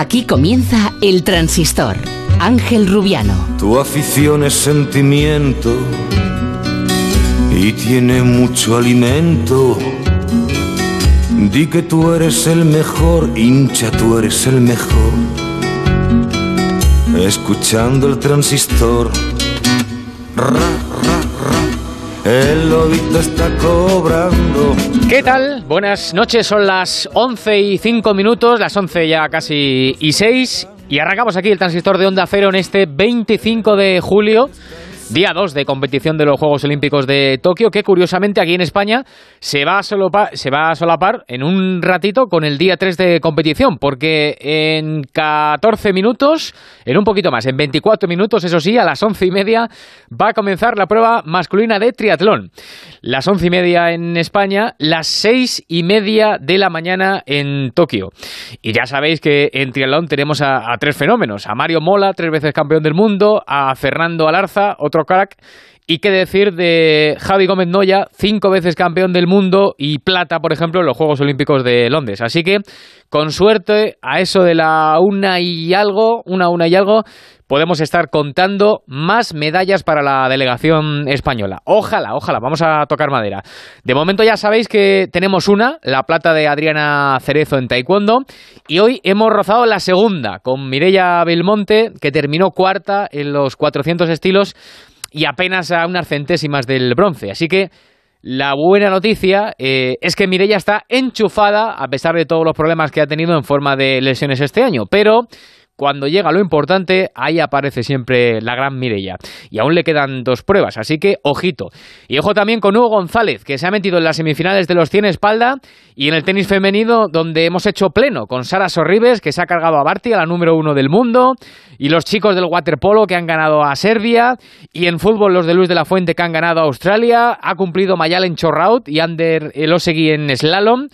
Aquí comienza El Transistor. Ángel Rubiano. Tu afición es sentimiento y tiene mucho alimento. Di que tú eres el mejor, hincha, tú eres el mejor. Escuchando el transistor. Ra, ra, ra. El lobito está cobrando. ¿Qué tal? Buenas noches, son las 11 y 5 minutos, las 11 ya casi y 6. Y arrancamos aquí el transistor de Onda Cero en este 25 de julio día 2 de competición de los Juegos Olímpicos de Tokio, que curiosamente aquí en España se va, a solapar, se va a solapar en un ratito con el día 3 de competición, porque en 14 minutos, en un poquito más, en 24 minutos, eso sí, a las 11 y media, va a comenzar la prueba masculina de triatlón. Las 11 y media en España, las 6 y media de la mañana en Tokio. Y ya sabéis que en triatlón tenemos a, a tres fenómenos, a Mario Mola, tres veces campeón del mundo, a Fernando Alarza, otro crack. Y qué decir de Javi Gómez Noya, cinco veces campeón del mundo y plata, por ejemplo, en los Juegos Olímpicos de Londres. Así que, con suerte, a eso de la una y algo, una, una y algo, podemos estar contando más medallas para la delegación española. Ojalá, ojalá, vamos a tocar madera. De momento ya sabéis que tenemos una, la plata de Adriana Cerezo en taekwondo, y hoy hemos rozado la segunda con Mireia Belmonte, que terminó cuarta en los 400 estilos y apenas a unas centésimas del bronce. Así que la buena noticia eh, es que Mireia está enchufada a pesar de todos los problemas que ha tenido en forma de lesiones este año, pero cuando llega lo importante, ahí aparece siempre la gran Mireia. Y aún le quedan dos pruebas, así que ojito. Y ojo también con Hugo González, que se ha metido en las semifinales de los 100 espalda y en el tenis femenino, donde hemos hecho pleno con Sara Sorribes, que se ha cargado a Barty, a la número uno del mundo, y los chicos del waterpolo que han ganado a Serbia, y en fútbol los de Luis de la Fuente que han ganado a Australia, ha cumplido Mayal en Chorraut y Ander Elosegui en slalom.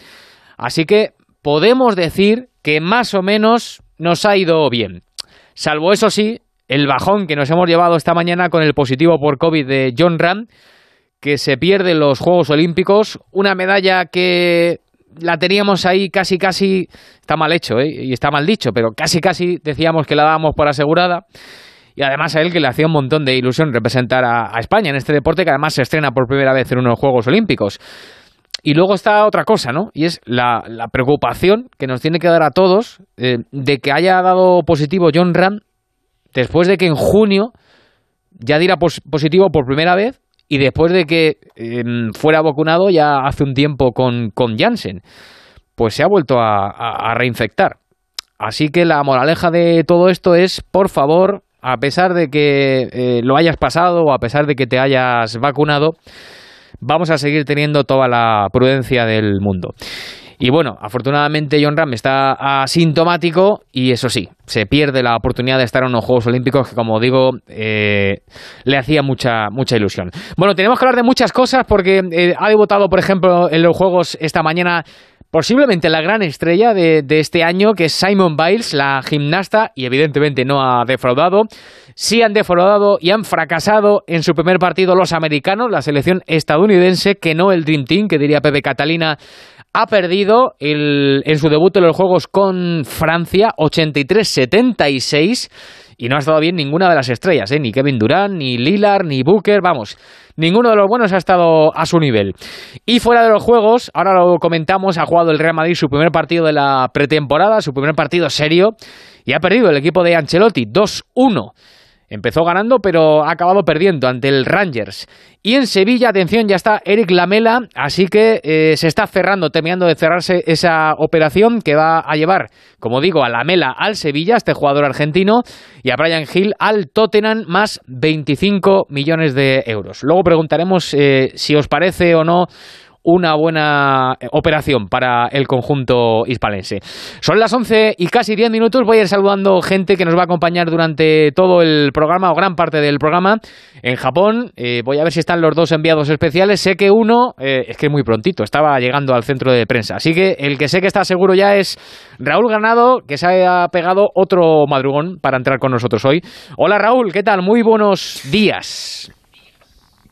Así que podemos decir que más o menos nos ha ido bien. Salvo eso sí, el bajón que nos hemos llevado esta mañana con el positivo por COVID de John Ram, que se pierde los Juegos Olímpicos, una medalla que la teníamos ahí casi casi, está mal hecho ¿eh? y está mal dicho, pero casi casi decíamos que la dábamos por asegurada. Y además a él que le hacía un montón de ilusión representar a España en este deporte que además se estrena por primera vez en unos Juegos Olímpicos. Y luego está otra cosa, ¿no? Y es la, preocupación que nos tiene que dar a todos eh, de que haya dado positivo John Ram después de que en junio ya diera pos positivo por primera vez y después de que eh, fuera vacunado ya hace un tiempo con, con Janssen. Pues se ha vuelto a reinfectar. Así que la moraleja de todo esto es, por favor, a pesar de que eh, lo hayas pasado o a pesar de que te hayas vacunado, vamos a seguir teniendo toda la prudencia del mundo. Y bueno, afortunadamente John Ram está asintomático y eso sí, se pierde la oportunidad de estar en unos Juegos Olímpicos que, como digo, eh, le hacía mucha, mucha ilusión. Bueno, tenemos que hablar de muchas cosas porque eh, ha debutado, por ejemplo, en los Juegos esta mañana posiblemente la gran estrella de, de, este año, que es Simon Biles, la gimnasta, y evidentemente no ha defraudado. Sí han defraudado y han fracasado en su primer partido los americanos, la selección estadounidense, que no el Dream Team, que diría Pepe Catalina, ha perdido en su debut en los Juegos con Francia 83-76 y no ha estado bien ninguna de las estrellas, ¿eh? ni Kevin Durant, ni Lillard, ni Booker, vamos, ninguno de los buenos ha estado a su nivel. Y fuera de los Juegos, ahora lo comentamos, ha jugado el Real Madrid su primer partido de la pretemporada, su primer partido serio, y ha perdido el equipo de Ancelotti 2-1. Empezó ganando, pero ha acabado perdiendo ante el Rangers. Y en Sevilla, atención, ya está Eric Lamela, así que eh, se está cerrando, terminando de cerrarse esa operación que va a llevar, como digo, a Lamela al Sevilla, este jugador argentino, y a Brian Hill al Tottenham, más 25 millones de euros. Luego preguntaremos eh, si os parece o no una buena operación para el conjunto hispalense. Son las 11 y casi 10 minutos. Voy a ir saludando gente que nos va a acompañar durante todo el programa o gran parte del programa en Japón. Eh, voy a ver si están los dos enviados especiales. Sé que uno, eh, es que muy prontito, estaba llegando al centro de prensa. Así que el que sé que está seguro ya es Raúl Ganado, que se ha pegado otro madrugón para entrar con nosotros hoy. Hola Raúl, ¿qué tal? Muy buenos días.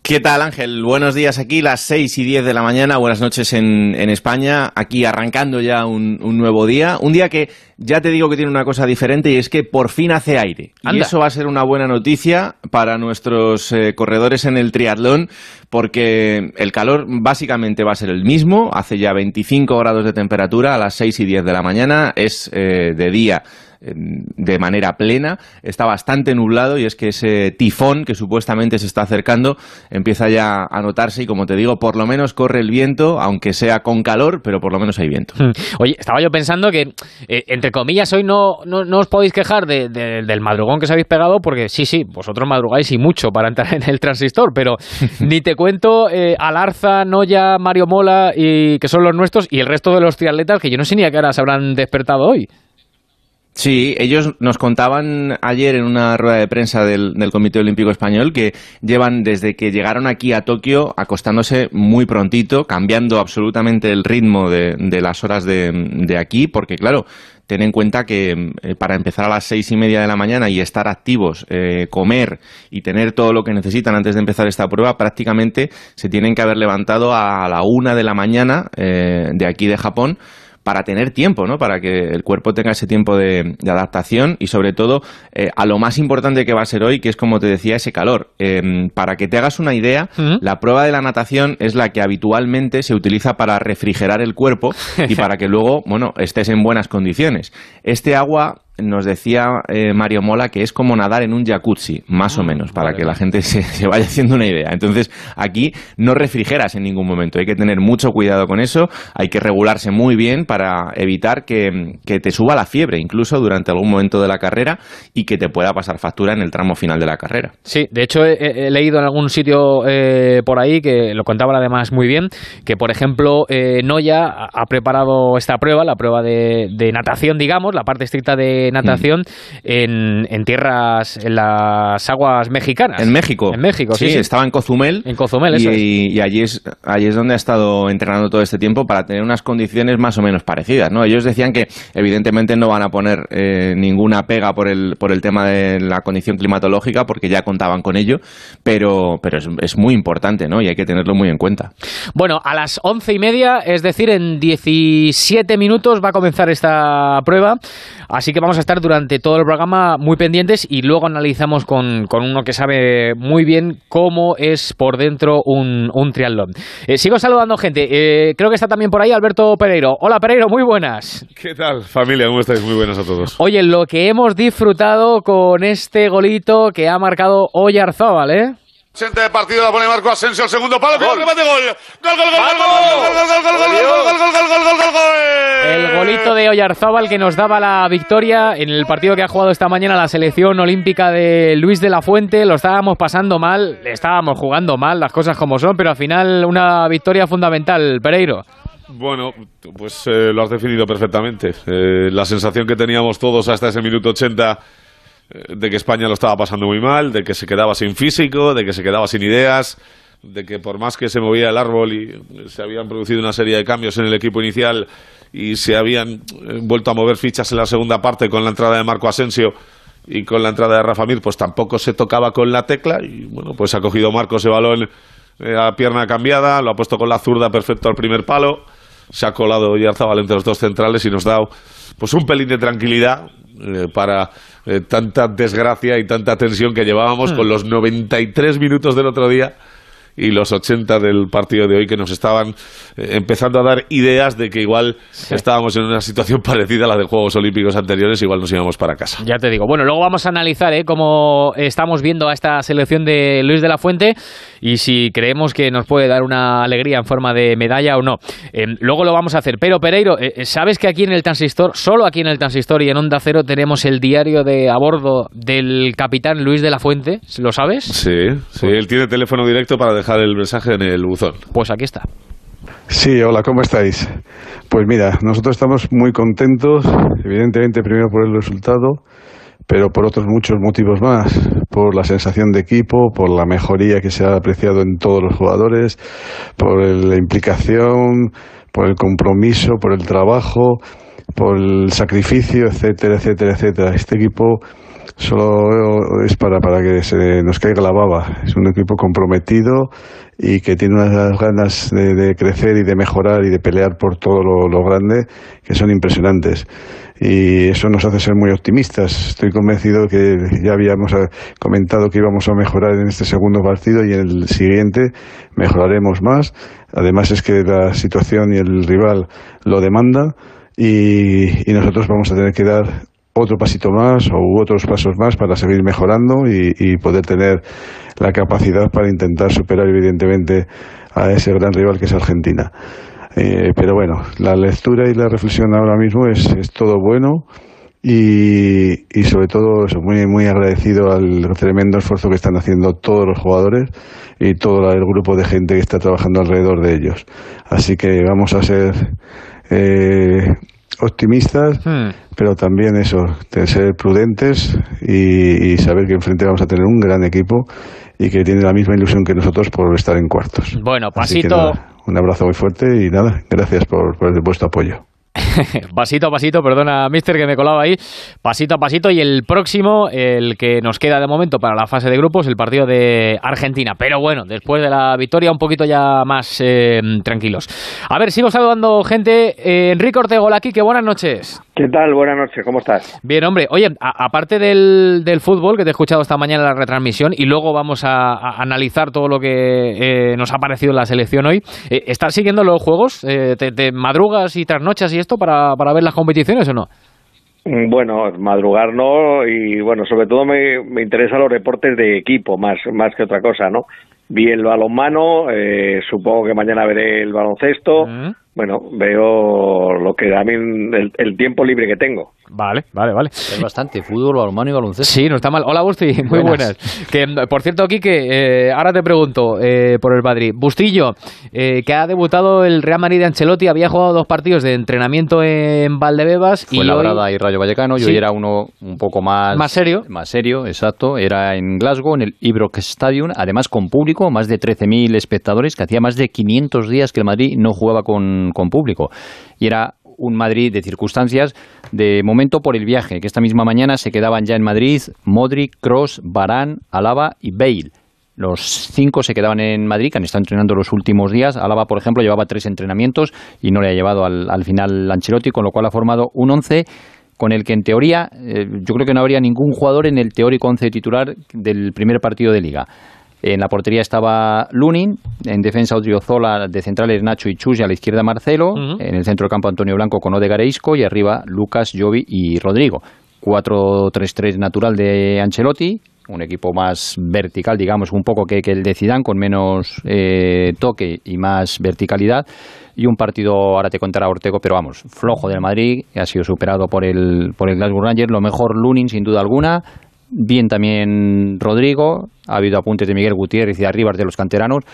¿Qué tal Ángel? Buenos días. Aquí, las 6 y 10 de la mañana, buenas noches en, España, aquí arrancando ya un, nuevo día, un día que ya te digo que tiene una cosa diferente y es que por fin hace aire. Y eso va a ser una buena noticia para nuestros eh, corredores en el triatlón porque el calor básicamente va a ser el mismo, hace ya 25 grados de temperatura a las 6 y 10 de la mañana, es eh, de día de manera plena. Está bastante nublado y es que ese tifón que supuestamente se está acercando empieza ya a notarse y como te digo, por lo menos corre el viento, aunque sea con calor, pero por lo menos hay viento. Hmm. Oye, estaba yo pensando que, eh, entre comillas, hoy no, no, os podéis quejar del madrugón que os habéis pegado, porque sí, sí, vosotros madrugáis y mucho para entrar en el transistor, pero ni te cuento eh, Alarza, Noya, Mario Mola, y, que son los nuestros, y el resto de los triatletas que yo no sé ni a qué hora se habrán despertado hoy. Sí, ellos nos contaban ayer en una rueda de prensa del, Comité Olímpico Español que llevan desde que llegaron aquí a Tokio acostándose muy prontito, cambiando absolutamente el ritmo de, las horas de, aquí, porque claro, ten en cuenta que eh, para empezar a las seis y media de la mañana y estar activos, eh, comer y tener todo lo que necesitan antes de empezar esta prueba, prácticamente se tienen que haber levantado a la una de la mañana eh, de aquí de Japón para tener tiempo, ¿no? Para que el cuerpo tenga ese tiempo de, adaptación y sobre todo eh, a lo más importante que va a ser hoy, que es como te decía, ese calor. Em, para que te hagas una idea, la prueba de la natación es la que habitualmente se utiliza para refrigerar el cuerpo y para que luego, bueno, estés en buenas condiciones. Este agua nos decía eh, Mario Mola que es como nadar en un jacuzzi, más o ah, menos, para que la gente se, vaya haciendo una idea. Entonces, aquí no refrigeras en ningún momento, hay que tener mucho cuidado con eso, hay que regularse muy bien para evitar que, te suba la fiebre, incluso durante algún momento de la carrera, y que te pueda pasar factura en el tramo final de la carrera. Sí, de hecho he, leído en algún sitio eh, por ahí, que lo contaba además muy bien, que por ejemplo eh, Noya ha preparado esta prueba, la prueba de natación, digamos, la parte estricta de natación en, en, tierras, en las aguas mexicanas. En México. En México, sí. estaba en Cozumel. En Cozumel, y, y, allí, es, allí es donde ha estado entrenando todo este tiempo para tener unas condiciones más o menos parecidas, ¿no? Ellos decían que evidentemente no van a poner eh, ninguna pega por el, por el tema de la condición climatológica porque ya contaban con ello, pero, pero es, es muy importante, ¿no? Y hay que tenerlo muy en cuenta. Bueno, a las once y media, es decir, en 17 minutos va a comenzar esta prueba, así que vamos a estar durante todo el programa muy pendientes y luego analizamos con, uno que sabe muy bien cómo es por dentro un, un triatlón. Eh, sigo saludando gente. Eh, creo que está también por ahí Alberto Pereiro. Hola Pereiro, muy buenas. ¿Qué tal familia? ¿Cómo estáis? Muy buenas a todos. Oye, lo que hemos disfrutado con este golito que ha marcado Oyarzábal, ¿eh? Sente de partido, la pone Marco Asensio al segundo palo, gol, gol, gol, gol, gol, gol, gol, El golito de Oyarzábal que nos daba la victoria en el partido que ha jugado esta mañana la selección olímpica de Luis de la Fuente. Lo estábamos pasando mal, estábamos jugando mal, las cosas como son, pero al final una victoria fundamental, Pereiro. Bueno, pues lo has definido perfectamente. la sensación que teníamos todos hasta ese minuto 80 eh, de que España lo estaba pasando muy mal, de que se quedaba sin físico, de que se quedaba sin ideas, de que por más que se movía el árbol y se habían producido una serie de cambios en el equipo inicial y se habían eh, vuelto a mover fichas en la segunda parte con la entrada de Marco Asensio y con la entrada de Rafa Mir, pues tampoco se tocaba con la tecla y bueno, pues ha cogido Marco ese balón eh, a pierna cambiada, lo ha puesto con la zurda perfecto al primer palo, se ha colado Yarzabal entre los dos centrales y nos da pues un pelín de tranquilidad para eh, tanta desgracia y tanta tensión que llevábamos con los 93 minutos del otro día y los 80 del partido de hoy que nos estaban eh, empezando a dar ideas de que igual estábamos en una situación parecida a la de Juegos Olímpicos anteriores, igual nos íbamos para casa. Ya te digo. Bueno, luego vamos a analizar ¿eh? cómo estamos viendo a esta selección de Luis de la Fuente y si creemos que nos puede dar una alegría en forma de medalla o no. Em, luego lo vamos a hacer. Pero Pereiro, eh, ¿sabes que aquí en el Transistor, solo aquí en el Transistor y en Onda Cero tenemos el diario de a bordo del capitán Luis de la Fuente? ¿Lo sabes? Sí, sí, él tiene teléfono directo para dejar el mensaje en el buzón. Pues aquí está. Sí, hola, ¿cómo estáis? Pues mira, nosotros estamos muy contentos, evidentemente primero por el resultado, pero por otros muchos motivos más, por la sensación de equipo, por la mejoría que se ha apreciado en todos los jugadores, por la implicación, por el compromiso, por el trabajo, por el sacrificio, etcétera, etcétera, etcétera. Este equipo solo es para, para que se nos caiga la baba. Es un equipo comprometido y que tiene unas ganas de, crecer y de mejorar y de pelear por todo lo, grande que son impresionantes. Y eso nos hace ser muy optimistas. Estoy convencido que ya habíamos eh, comentado que íbamos a mejorar en este segundo partido y en el siguiente mejoraremos más. Además es que la situación y el rival lo demanda y, y nosotros vamos a tener que dar otro pasito más o otros pasos más para seguir mejorando y, poder tener la capacidad para intentar superar evidentemente a ese gran rival que es Argentina. Eh, pero bueno, la lectura y la reflexión ahora mismo es, es todo bueno y, y sobre todo muy, muy agradecido al tremendo esfuerzo que están haciendo todos los jugadores y todo el grupo de gente que está trabajando alrededor de ellos. Así que vamos a ser eh, optimistas, hmm. pero también eso, de ser prudentes y, saber que enfrente vamos a tener un gran equipo y que tiene la misma ilusión que nosotros por estar en cuartos. Bueno, pasito. un abrazo muy fuerte y nada, gracias por, por vuestro apoyo. pasito a pasito, perdona, mister, que me colaba ahí. Pasito a pasito. Y el próximo, el que nos queda de momento para la fase de grupos, el partido de Argentina. Pero bueno, después de la victoria, un poquito ya más eh, tranquilos. A ver, sigo saludando gente. Eh, Enrique Ortega, aquí, que buenas noches. ¿Qué tal? Buenas noches, ¿cómo estás? Bien, hombre. Oye, aparte del, del, fútbol que te he escuchado esta mañana en la retransmisión y luego vamos a, analizar todo lo que eh, nos ha parecido en la selección hoy, eh, ¿estás siguiendo los juegos? Eh, te, madrugas y trasnochas y esto para, para ver las competiciones o no? Mm, bueno, madrugar no y bueno, sobre todo me, me interesan los deportes de equipo más, más que otra cosa, ¿no? Vi el balonmano, eh, supongo que mañana veré el baloncesto. Mm. Bueno, veo lo que a mí el tiempo libre que tengo. Vale, vale, vale. Es bastante, fútbol, balonmano y baloncesto. Sí, no está mal. Hola, Busti, muy buenas. Que, por cierto, Quique, eh, ahora te pregunto eh, por el Madrid. Bustillo, eh, que ha debutado el Real Madrid de Ancelotti, había jugado dos partidos de entrenamiento en Valdebebas. Fue y Labrada y Rayo Vallecano, y hoy era uno un poco más... Más serio. Más serio, exacto. Era en Glasgow, en el Ibrox Stadium, además con público, más de 13.000 espectadores, que hacía más de 500 días que el Madrid no jugaba con, con público. Y era un Madrid de circunstancias, de momento por el viaje, que esta misma mañana se quedaban ya en Madrid Modric, Cross, Barán, Alaba y Bale. Los cinco se quedaban en Madrid, que han estado entrenando los últimos días. Alaba, por ejemplo, llevaba tres entrenamientos y no le ha llevado al, al final Ancelotti, con lo cual ha formado un once con el que en teoría eh, yo creo que no habría ningún jugador en el teórico once titular del primer partido de liga. En la portería estaba Lunin, en defensa Odriozola, de centrales Nacho y Chus, y a la izquierda Marcelo, en el centro del campo Antonio Blanco con Odegar e Isco, y arriba Lucas, Jovi y Rodrigo. 4-3-3 natural de Ancelotti, un equipo más vertical, digamos, un poco que, el de Zidane, con menos eh, toque y más verticalidad. Y un partido, ahora te contará Ortego, pero vamos, flojo del Madrid, que ha sido superado por el, por el Glasgow Rangers. Lo mejor Lunin, sin duda alguna. Bien también Rodrigo, ha habido apuntes de Miguel Gutiérrez y de Arribas de los canteranos.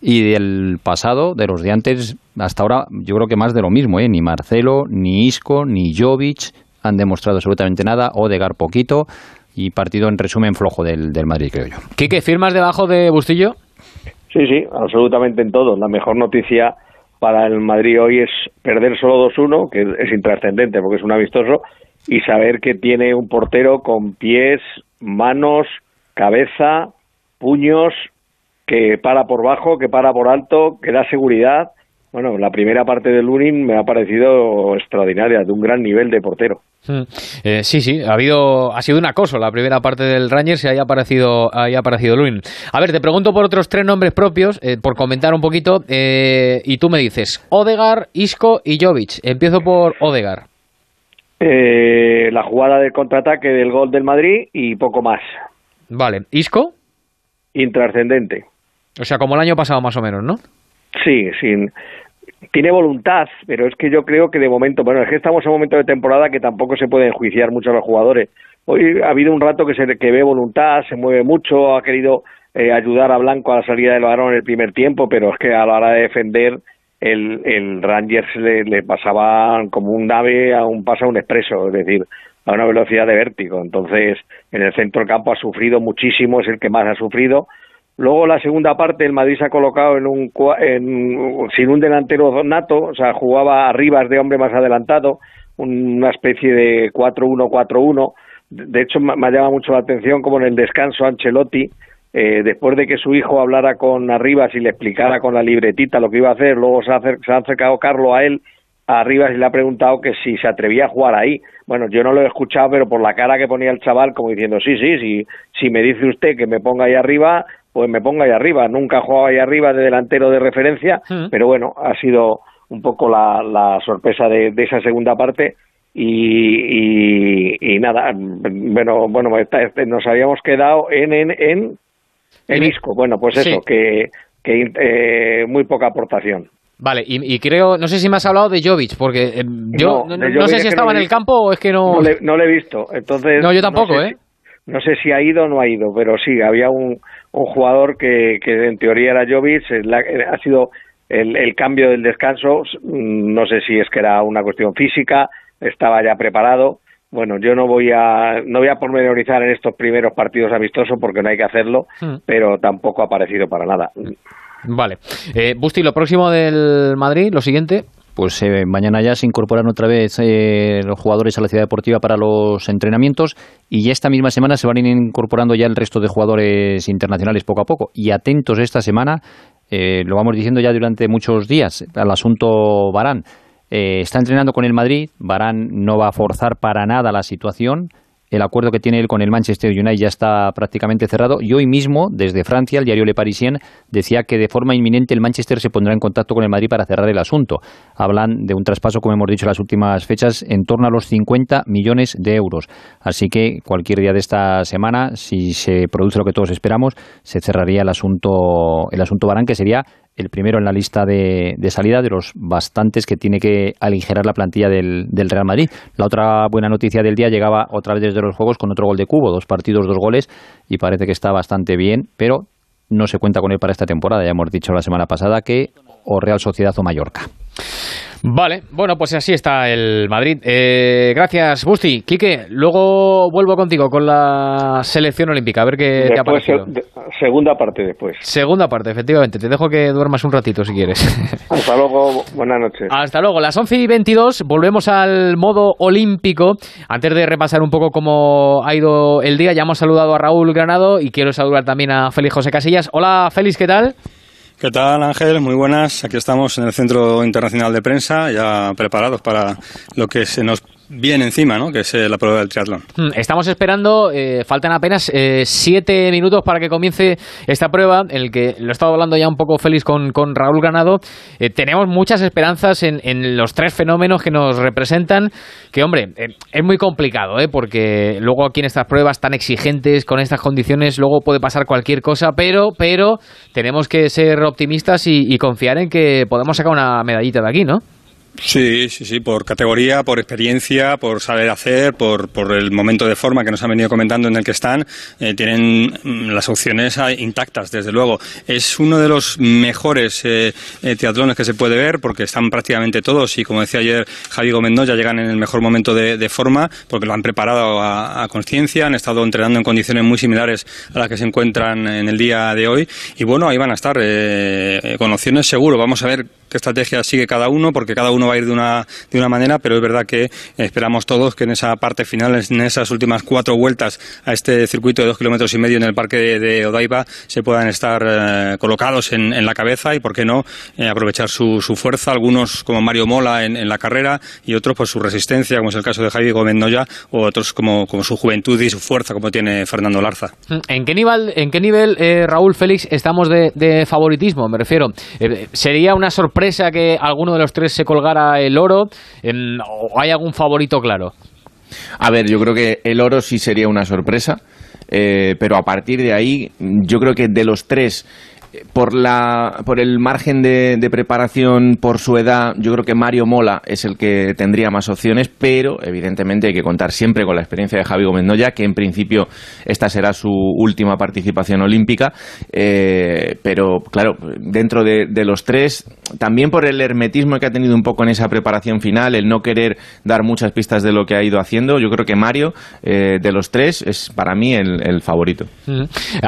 Y del pasado, de los de antes, hasta ahora, yo creo que más de lo mismo, ¿eh? Ni Marcelo, ni Isco, ni Jovic han demostrado absolutamente nada, Odegar poquito, y partido en resumen flojo del, del Madrid, creo yo. ¿Quique, firmas debajo de Bustillo? Sí, sí, absolutamente en todo. La mejor noticia para el Madrid hoy es perder solo 2-1, que es intrascendente porque es un amistoso, y saber que tiene un portero con pies, manos, cabeza, puños, que para por bajo, que para por alto, que da seguridad. Bueno, la primera parte del Lunin me ha parecido extraordinaria, de un gran nivel de portero. Hmm. Eh, sí, sí, ha habido, ha sido un acoso la primera parte del Rangers y ahí ha aparecido, ahí aparecido Lunin. A ver, te pregunto por otros tres nombres propios, eh, por comentar un poquito, eh, y tú me dices, Odegar, Isco y Jovic. Empiezo por Odegar. Eh, la jugada de contraataque del gol del Madrid y poco más. Vale, ¿Isco? Intrascendente. O sea, como el año pasado más o menos, ¿no? Sí, sin tiene voluntad, pero es que yo creo que de momento, bueno, es que estamos en un momento de temporada que tampoco se puede enjuiciar mucho a los jugadores. Hoy ha habido un rato que se que ve voluntad, se mueve mucho, ha querido eh, ayudar a Blanco a la salida del balón en el primer tiempo, pero es que a la hora de defender el, el Rangers le, le pasaba como un nave a un paso a un expreso, es decir, a una velocidad de vértigo. Entonces, en el centro del campo ha sufrido muchísimo, es el que más ha sufrido. Luego, la segunda parte, el Madrid se ha colocado en un, en, sin un delantero nato, o sea, jugaba arriba de hombre más adelantado, una especie de 4-1-4-1, de hecho me, ha llamado mucho la atención como en el descanso Ancelotti, eh, después de que su hijo hablara con Arribas y le explicara con la libretita lo que iba a hacer, luego se ha, se ha acercado Carlos a él, a Arribas y le ha preguntado que si se atrevía a jugar ahí. Bueno, yo no lo he escuchado, pero por la cara que ponía el chaval, como diciendo, sí, sí, sí, si me dice usted que me ponga ahí arriba, pues me ponga ahí arriba. Nunca he jugado ahí arriba de delantero de referencia, Mm. pero bueno, ha sido un poco la, la sorpresa de, de esa segunda parte. Y, y, y nada, bueno, bueno, esta- este, nos habíamos quedado en, en, en, Dime. Isco. Bueno, pues eso, Sí. que, que eh, muy poca aportación. Vale, y, y creo, no sé si me has hablado de Jovic, porque eh, yo No, sé si estaba no en el campo o es que no... No le, no le he visto, entonces... No, yo tampoco, sé ¿eh? no sé si ha ido o no ha ido, pero sí, había un, un jugador que, que en teoría era Jovic, la- eh, ha sido el, el cambio del descanso, mm, no sé si es que era una cuestión física, estaba ya preparado. Bueno, yo no voy a no voy a pormenorizar en estos primeros partidos amistosos porque no hay que hacerlo, Hmm. pero tampoco ha aparecido para nada. Vale. Eh, Busti, lo próximo del Madrid, lo siguiente... Pues eh, mañana ya se incorporan otra vez eh, los jugadores a la ciudad deportiva para los entrenamientos y ya esta misma semana se van a ir incorporando ya el resto de jugadores internacionales poco a poco. Y atentos esta semana, eh, lo vamos diciendo ya durante muchos días, al asunto Barán. Eh, está entrenando con el Madrid, Barán no va a forzar para nada la situación. El acuerdo que tiene él con el Manchester United ya está prácticamente cerrado y hoy mismo, desde Francia, el diario Le Parisien decía que de forma inminente el Manchester se pondrá en contacto con el Madrid para cerrar el asunto. Hablan de un traspaso, como hemos dicho en las últimas fechas, en torno a los 50 millones de euros. Así que cualquier día de esta semana, si se produce lo que todos esperamos, se cerraría el asunto, el asunto Barán, que sería el primero en la lista de, de salida de los bastantes que tiene que aligerar la plantilla del, del Real Madrid. La otra buena noticia del día llegaba otra vez desde los Juegos con otro gol de Cubo, dos partidos, dos goles, y parece que está bastante bien, pero no se cuenta con él para esta temporada. Ya hemos dicho la semana pasada que o Real Sociedad o Mallorca. Vale, bueno, pues así está el Madrid. Eh, gracias, Busti. Quique, luego vuelvo contigo con la selección olímpica, a ver qué te ha parecido. se- segunda parte después. Segunda parte, efectivamente. Te dejo que duermas un ratito si quieres. Hasta luego, buenas noches. Hasta luego, las 11 y 22, volvemos al modo olímpico. Antes de repasar un poco cómo ha ido el día, ya hemos saludado a Raúl Granado y quiero saludar también a Félix José Casillas. Hola, Félix, ¿qué tal? ¿Qué tal, Ángel? Muy buenas. Aquí estamos en el Centro Internacional de Prensa, ya preparados para lo que se nos viene encima, ¿no? Que es eh, la prueba del triatlón. Hmm, Estamos esperando, eh, faltan apenas eh, siete minutos para que comience esta prueba, en el que lo he estado hablando ya un poco Félix con, con Raúl Granado. Eh, tenemos muchas esperanzas en, en los tres fenómenos que nos representan, que hombre, es muy complicado, ¿eh? porque luego aquí en estas pruebas tan exigentes, con estas condiciones, luego puede pasar cualquier cosa, pero, pero tenemos que ser optimistas y, y confiar en que podemos sacar una medallita de aquí, ¿no? Sí, sí, sí, por categoría, por experiencia, por saber hacer, por, por el momento de forma que nos han venido comentando en el que están, eh, tienen mm, las opciones ah, intactas, desde luego. Es uno de los mejores eh, eh, triatlones que se puede ver porque están prácticamente todos y como decía ayer Javi Gómez ya llegan en el mejor momento de, de forma porque lo han preparado a, a conciencia, han estado entrenando en condiciones muy similares a las que se encuentran en el día de hoy y bueno, ahí van a estar eh, con opciones seguro. Vamos a ver estrategia sigue cada uno, porque cada uno va a ir de una, de una manera, pero es verdad que esperamos todos que en esa parte final, en esas últimas cuatro vueltas a este circuito de dos kilómetros y medio en el parque de, de Odaiba, se puedan estar eh, colocados en, la cabeza y, por qué no, eh, aprovechar su, su, fuerza, algunos como Mario Mola en, la carrera y otros pues su resistencia, como es el caso de Javi Gómez Noya, o otros como, como su juventud y su fuerza, como tiene Fernando Larza. ¿En qué nivel, en qué nivel eh, Raúl Félix, estamos de, de favoritismo? Me refiero, eh, ¿sería una sorpresa que alguno de los tres se colgara el oro? ¿O hay algún favorito claro? A ver, yo creo que el oro sí sería una sorpresa, eh, pero a partir de ahí, yo creo que de los tres, por, la, por el margen de, de, preparación, por su edad, yo creo que Mario Mola es el que tendría más opciones, pero evidentemente hay que contar siempre con la experiencia de Javi Gómez Noya, que en principio esta será su última participación olímpica, eh, pero claro, dentro de, de, los tres, también por el hermetismo que ha tenido un poco en esa preparación final, el no querer dar muchas pistas de lo que ha ido haciendo, yo creo que Mario, eh, de los tres, es para mí el, el favorito. Mm.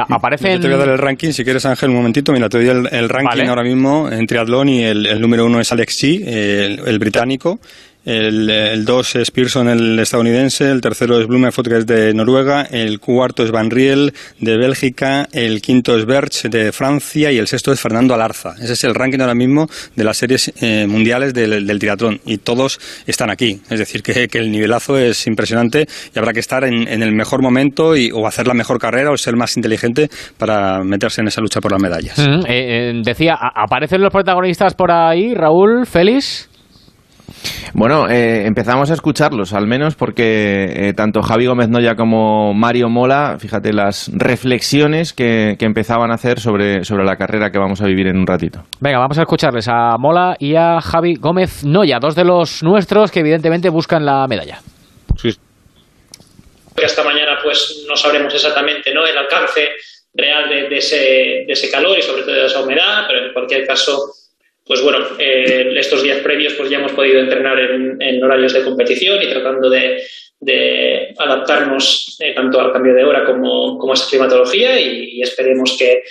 Aparece Yo te voy a dar el ranking, si quieres Ángel, un momentito. Mira, te doy el, el ranking vale. ahora mismo en triatlón y el, el, número uno es Alex G, el, el británico. El, dos es Pearson, el estadounidense, el tercero es Blumenfot, que es de Noruega, el cuarto es Van Riel, de Bélgica, el quinto es Berch, de Francia, y el sexto es Fernando Alarza. Ese es el ranking ahora mismo de las series eh, mundiales del, del, triatlón, y todos están aquí. Es decir, que, el nivelazo es impresionante y habrá que estar en, el mejor momento y, o hacer la mejor carrera o ser más inteligente para meterse en esa lucha por las medallas. Mm, eh, eh, decía, ¿aparecen los protagonistas por ahí, Raúl, Félix? Bueno, eh, empezamos a escucharlos, al menos porque tanto Javi Gómez Noya como Mario Mola, fíjate las reflexiones que, que, empezaban a hacer sobre, sobre la carrera que vamos a vivir en un ratito. Venga, vamos a escucharles a Mola y a Javi Gómez Noya, dos de los nuestros que evidentemente buscan la medalla. Sí. Hasta mañana pues no sabremos exactamente ¿no? el alcance real de, ese, de ese calor y sobre todo de esa humedad, pero en cualquier caso, pues bueno, eh, estos días previos pues ya hemos podido entrenar en, horarios de competición y tratando de, adaptarnos eh, tanto al cambio de hora como, a esa climatología y, esperemos que,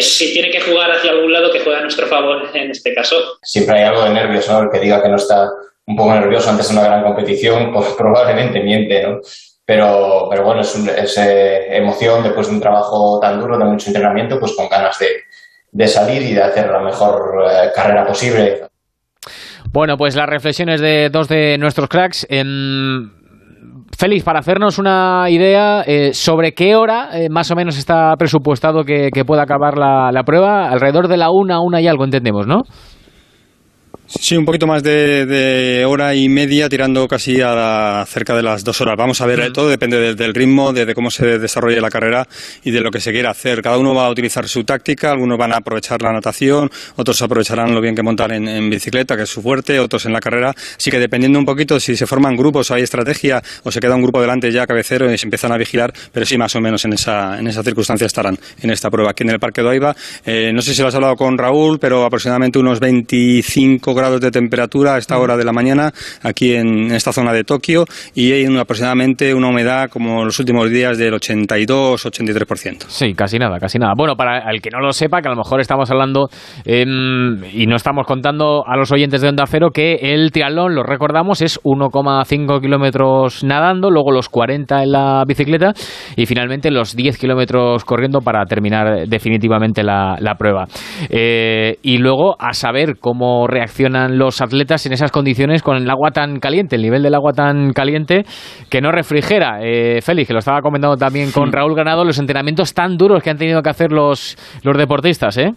si tiene que jugar hacia algún lado, que juegue a nuestro favor en este caso. Siempre hay algo de nervios, ¿no? El que diga que no está un poco nervioso antes de una gran competición, pues probablemente miente, ¿no? Pero, pero bueno, es, es eh, emoción después de un trabajo tan duro, de mucho entrenamiento, pues con ganas de, de salir y de hacer la mejor eh, carrera posible. Bueno, pues las reflexiones de dos de nuestros cracks. Félix, para hacernos una idea eh, sobre qué hora más o menos está presupuestado que, pueda acabar la, la, prueba, alrededor de la una, una y algo, entendemos, ¿no? Sí, un poquito más de, hora y media, tirando casi a cerca de las dos horas. Vamos a ver, todo depende del ritmo, de, cómo se desarrolle la carrera y de lo que se quiera hacer. Cada uno va a utilizar su táctica, algunos van a aprovechar la natación, otros aprovecharán lo bien que montar en, bicicleta, que es su fuerte, otros en la carrera. Así que dependiendo un poquito si se forman grupos o hay estrategia o se queda un grupo delante ya cabecero y se empiezan a vigilar, pero sí, más o menos en esa, en esa circunstancia estarán en esta prueba. Aquí en el Parque de eh, no sé si lo has hablado con Raúl, pero aproximadamente unos 25 grados de temperatura a esta hora de la mañana aquí en esta zona de Tokio y hay aproximadamente una humedad como los últimos días del 82-83%. Sí, casi nada, casi nada. Bueno, para el que no lo sepa, que a lo mejor estamos hablando em, y no estamos contando a los oyentes de Onda Cero que el triatlón, lo recordamos, es 1,5 kilómetros nadando, luego los 40 en la bicicleta y finalmente los 10 kilómetros corriendo para terminar definitivamente la, prueba. Eh, y luego a saber cómo los atletas en esas condiciones con el agua tan caliente, el nivel del agua tan caliente que no refrigera. Eh, Félix, que lo estaba comentando también con Raúl Ganado, los entrenamientos tan duros que han tenido que hacer los, los deportistas, ¿eh?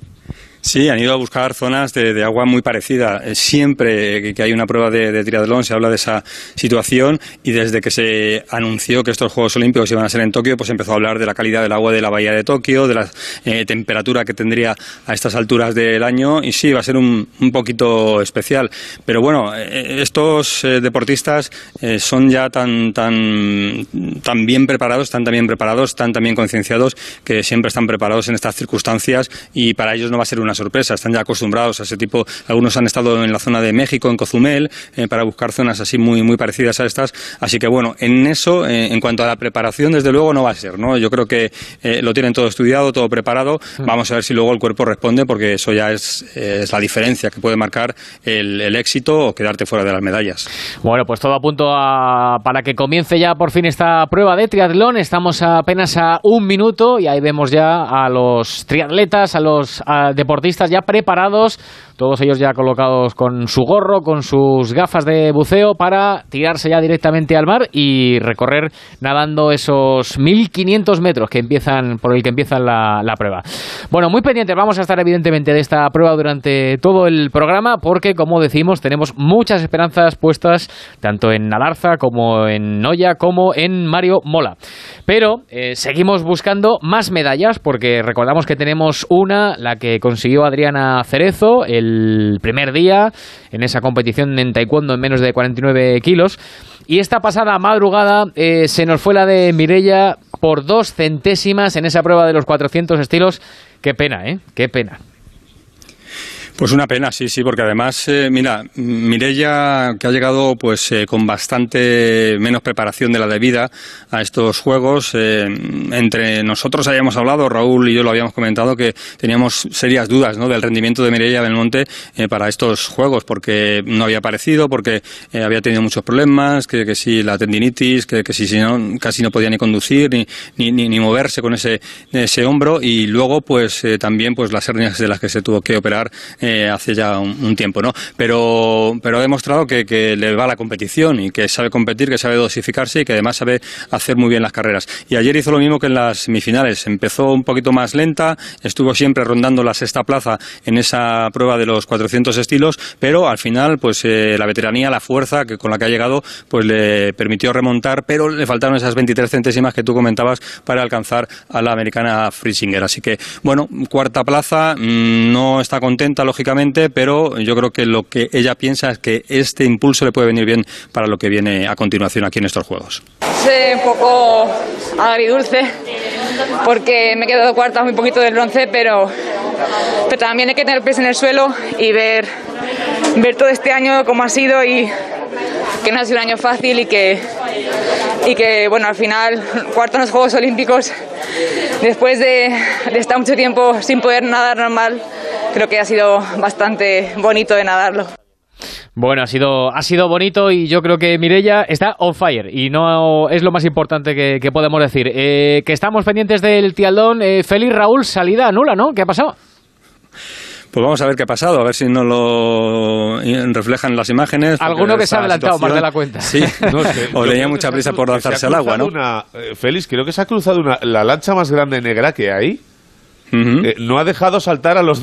Sí, han ido a buscar zonas de, agua muy parecida. Eh, siempre que hay una prueba de, triatlón se habla de esa situación y desde que se anunció que estos Juegos Olímpicos iban a ser en Tokio, pues empezó a hablar de la calidad del agua de la bahía de Tokio, de la eh, temperatura que tendría a estas alturas del año y sí, va a ser un, poquito especial. Pero bueno, eh, estos deportistas son ya tan, tan, tan bien preparados, están tan bien preparados, tan también concienciados que siempre están preparados en estas circunstancias y para ellos no va a ser una sorpresa, están ya acostumbrados a ese tipo. Algunos han estado en la zona de México, en Cozumel, eh, para buscar zonas así muy, muy parecidas a estas. Así que bueno, en eso, eh, en cuanto a la preparación, desde luego no va a ser, ¿no? Yo creo que eh, lo tienen todo estudiado, todo preparado. Mm. Vamos a ver si luego el cuerpo responde, porque eso ya es, la diferencia que puede marcar el, éxito o quedarte fuera de las medallas. Bueno, pues todo a punto para que comience ya por fin esta prueba de triatlón. Estamos apenas a un minuto y ahí vemos ya a los triatletas, a los deportistas ya preparados, todos ellos ya colocados con su gorro, con sus gafas de buceo para tirarse ya directamente al mar y recorrer nadando esos 1500 metros que empiezan por el que empiezan la, la prueba. Bueno, muy pendientes vamos a estar evidentemente de esta prueba durante todo el programa porque como decimos tenemos muchas esperanzas puestas tanto en Nalarza como en Noya como en Mario Mola. Pero eh, seguimos buscando más medallas porque recordamos que tenemos una, la que consiguió Adriana Cerezo el primer día en esa competición en taekwondo en menos de 49 kilos. Y esta pasada madrugada eh, se nos fue la de Mirella por dos centésimas en esa prueba de los 400 estilos. Qué pena, ¿eh? Qué pena. Pues una pena, sí, sí, porque además, eh, mira, Mirella, que ha llegado pues eh, con bastante menos preparación de la debida a estos juegos, eh, entre nosotros habíamos hablado, Raúl y yo lo habíamos comentado, que teníamos serias dudas del rendimiento de Mirella Belmonte para estos juegos, porque no había aparecido, porque había tenido muchos problemas, que, que si la tendinitis, que, que si, no, casi no podía ni conducir, ni, ni, ni, moverse con ese, ese hombro, y luego pues también pues las hernias de las que se tuvo que operar eh, hace ya un, tiempo, ¿no? Pero, pero ha demostrado que, que, le va la competición y que sabe competir, que sabe dosificarse y que además sabe hacer muy bien las carreras. Y ayer hizo lo mismo que en las semifinales. Empezó un poquito más lenta, estuvo siempre rondando la sexta plaza en esa prueba de los 400 estilos, pero al final, pues eh, la veteranía, la fuerza que, con la que ha llegado, pues le permitió remontar, pero le faltaron esas 23 centésimas que tú comentabas para alcanzar a la americana Friesinger. Así que, bueno, cuarta plaza, mm, no está contenta, lógicamente, pero yo creo que lo que ella piensa es que este impulso le puede venir bien para lo que viene a continuación aquí en estos Juegos. Es un poco agridulce, porque me he quedado cuarta muy poquito del bronce, pero, pero también hay que tener pies en el suelo y ver, ver todo este año cómo ha sido y que no ha sido un año fácil y que, y que bueno, al final, cuarto en los Juegos Olímpicos, después de, de estar mucho tiempo sin poder nadar normal, creo que ha sido bastante bonito de nadarlo. Bueno, ha sido, ha sido bonito y yo creo que Mirella está on fire y no es lo más importante que, podemos decir. Eh, que estamos pendientes del tialdón. Eh, Félix Raúl, salida nula, ¿no? ¿Qué ha pasado? Pues vamos a ver qué ha pasado, a ver si nos lo reflejan las imágenes. Alguno que se ha adelantado más de la cuenta. Sí, o tenía mucha prisa por lanzarse al agua, ¿no? Eh, Félix, creo que se ha cruzado una, la lancha más grande negra que hay. Eh, no ha dejado saltar a los,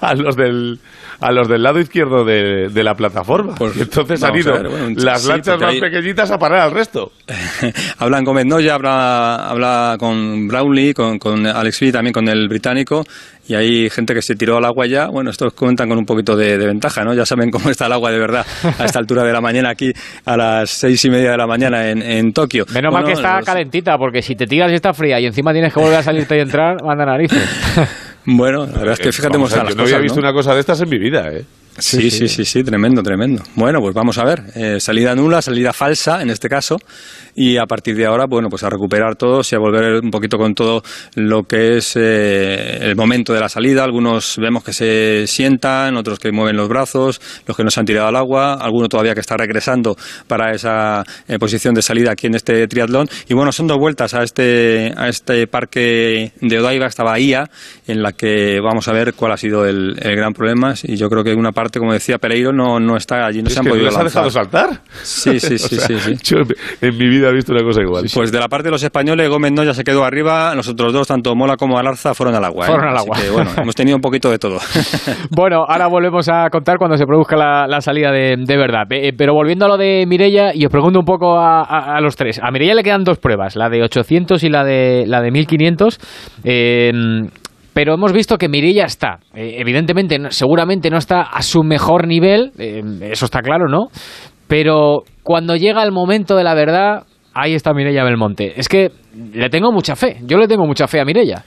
a los del a los del lado izquierdo de, la plataforma. Pues, entonces han ido las lanchas más pequeñitas a parar al resto. Hablan con Noya, habla, habla con Brownlee, con, con Alex Lee, también con el británico, y hay gente que se tiró al agua ya. Bueno, estos comentan con un poquito de, ventaja, ¿no? Ya saben cómo está el agua de verdad a esta altura de la mañana aquí, a las seis y media de la mañana en, en Tokio. Menos mal que está calentita, porque si te tiras y está fría y encima tienes que volver a salirte y entrar, manda narices. Bueno, la verdad es que fíjate cómo están las Yo no había visto una cosa de estas en mi vida, ¿eh? Sí, sí, sí, sí, tremendo, tremendo. Bueno, pues vamos a ver. Eh, salida nula, salida falsa en este caso. Y a partir de ahora, bueno, pues a recuperar todo y a volver un poquito con todo lo que es eh, el momento de la salida. Algunos vemos que se sientan, otros que mueven los brazos, los que no se han tirado al agua, alguno todavía que está regresando para esa eh, posición de salida aquí en este triatlón. Y bueno, son dos vueltas a este, a este parque de Odaiba, esta bahía, en la que vamos a ver cuál ha sido el, gran problema. Y yo creo que una parte como decía Pereiro, no, no está allí, no se han podido ha dejado saltar? Sí, sí, sí, sí, Yo en mi vida visto una cosa igual. Pues de la parte de los españoles, Gómez no ya se quedó arriba, los otros dos, tanto Mola como Alarza, fueron al agua. ¿eh? Fueron al agua. bueno, hemos tenido un poquito de todo. bueno, ahora volvemos a contar cuando se produzca la, salida de, verdad. Eh, pero volviendo a lo de Mirella, y os pregunto un poco a, los tres. A Mirella le quedan dos pruebas, la de 800 y la de, la de 1500. Eh, pero hemos visto que Mirilla está. Eh, evidentemente, seguramente no está a su mejor nivel, eh, eso está claro, ¿no? Pero cuando llega el momento de la verdad, ahí está Mirella Belmonte. Es que le tengo mucha fe, yo le tengo mucha fe a Mirella.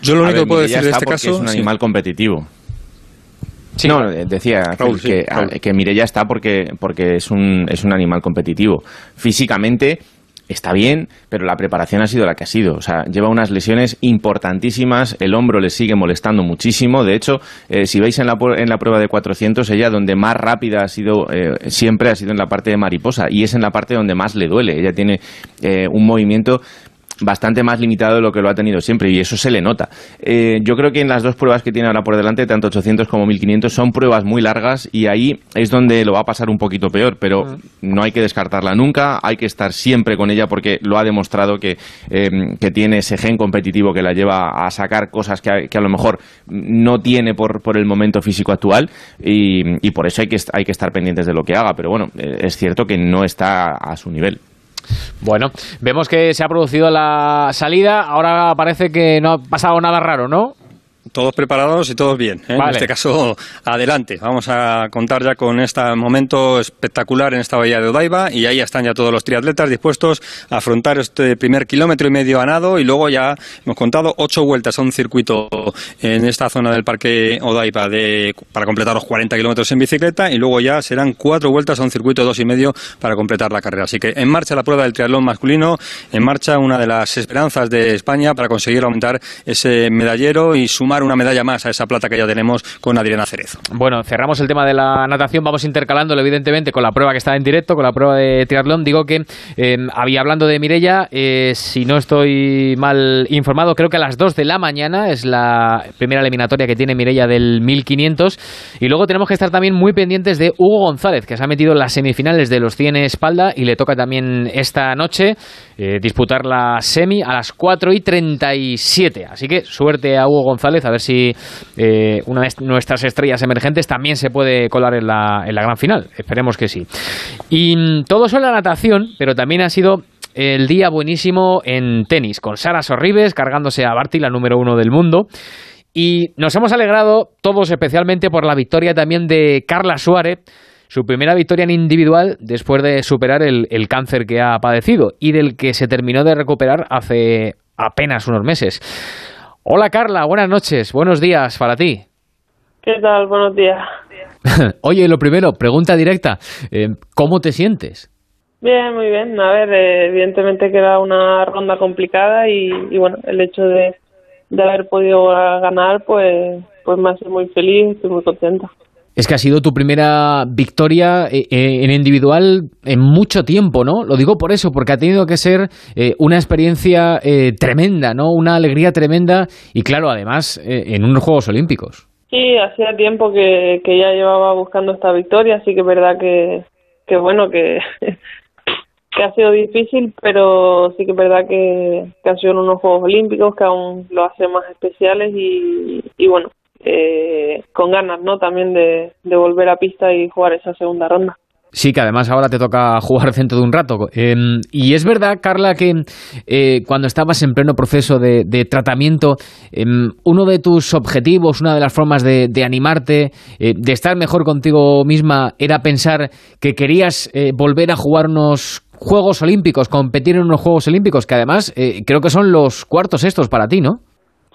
Yo lo único que puedo decir de este caso es un animal competitivo. no, decía que, que Mirella está porque, porque es, un, es un animal competitivo. Físicamente está bien, pero la preparación ha sido la que ha sido. O sea, lleva unas lesiones importantísimas, el hombro le sigue molestando muchísimo. De hecho, eh, si veis en la, en la prueba de 400, ella donde más rápida ha sido eh, siempre ha sido en la parte de mariposa y es en la parte donde más le duele. Ella tiene eh, un movimiento bastante más limitado de lo que lo ha tenido siempre y eso se le nota. Eh, yo creo que en las dos pruebas que tiene ahora por delante, tanto 800 como 1500, son pruebas muy largas y ahí es donde lo va a pasar un poquito peor, pero mm. no hay que descartarla nunca, hay que estar siempre con ella porque lo ha demostrado que, eh, que tiene ese gen competitivo que la lleva a sacar cosas que a, que a lo mejor no tiene por, por el momento físico actual y, y, por eso hay que, hay que estar pendientes de lo que haga, pero bueno, eh, es cierto que no está a su nivel. Bueno, vemos que se ha producido la salida. Ahora parece que no ha pasado nada raro, ¿no? Todos preparados y todos bien. ¿eh? En este caso, adelante. Vamos a contar ya con este momento espectacular en esta bahía de Odaiba y ahí están ya todos los triatletas dispuestos a afrontar este primer kilómetro y medio a nado y luego ya hemos contado ocho vueltas a un circuito en esta zona del parque Odaiba de, para completar los 40 kilómetros en bicicleta y luego ya serán cuatro vueltas a un circuito de dos y medio para completar la carrera. Así que en marcha la prueba del triatlón masculino, en marcha una de las esperanzas de España para conseguir aumentar ese medallero y sumar una medalla más a esa plata que ya tenemos con Adriana Cerezo. Bueno, cerramos el tema de la natación, vamos intercalándolo evidentemente con la prueba que está en directo, con la prueba de triatlón. Digo que eh, había hablando de Mirella, eh, si no estoy mal informado, creo que a las 2 de la mañana es la primera eliminatoria que tiene Mirella del 1500 y luego tenemos que estar también muy pendientes de Hugo González, que se ha metido en las semifinales de los 100 espalda y le toca también esta noche eh, disputar la semi a las 4 y 37. Así que suerte a Hugo González, a ver si eh, una de nuestras estrellas emergentes también se puede colar en la, en la gran final. Esperemos que sí. Y mm, todo eso la natación, pero también ha sido el día buenísimo en tenis, con Sara Sorribes cargándose a Barty, la número uno del mundo. Y nos hemos alegrado todos especialmente por la victoria también de Carla Suárez, su primera victoria en individual después de superar el, el, cáncer que ha padecido y del que se terminó de recuperar hace apenas unos meses. Hola Carla, buenas noches, buenos días para ti. ¿Qué tal? Buenos días. Oye, lo primero, pregunta directa, eh, ¿cómo te sientes? Bien, muy bien. A ver, eh, evidentemente queda una ronda complicada y, y bueno, el hecho de, de, haber podido ganar, pues, pues me hace muy feliz, estoy muy contenta. Es que ha sido tu primera victoria eh, en individual en mucho tiempo, ¿no? Lo digo por eso, porque ha tenido que ser eh, una experiencia eh, tremenda, ¿no? Una alegría tremenda y claro, además en unos Juegos Olímpicos. Sí, hacía tiempo que, ya llevaba buscando esta victoria, así que es verdad que, bueno, que, ha sido difícil, pero sí que es verdad que, que han sido unos Juegos Olímpicos que aún lo hacen más especiales y bueno, eh, con ganas, ¿no? También de, volver a pista y jugar esa segunda ronda. Sí, que además ahora te toca jugar dentro de un rato. Eh, y es verdad, Carla, que eh, cuando estabas en pleno proceso de, tratamiento, eh, uno de tus objetivos, una de las formas de, de animarte, eh, de estar mejor contigo misma, era pensar que querías eh, volver a jugar unos Juegos Olímpicos, competir en unos Juegos Olímpicos, que además eh, creo que son los cuartos estos para ti, ¿no?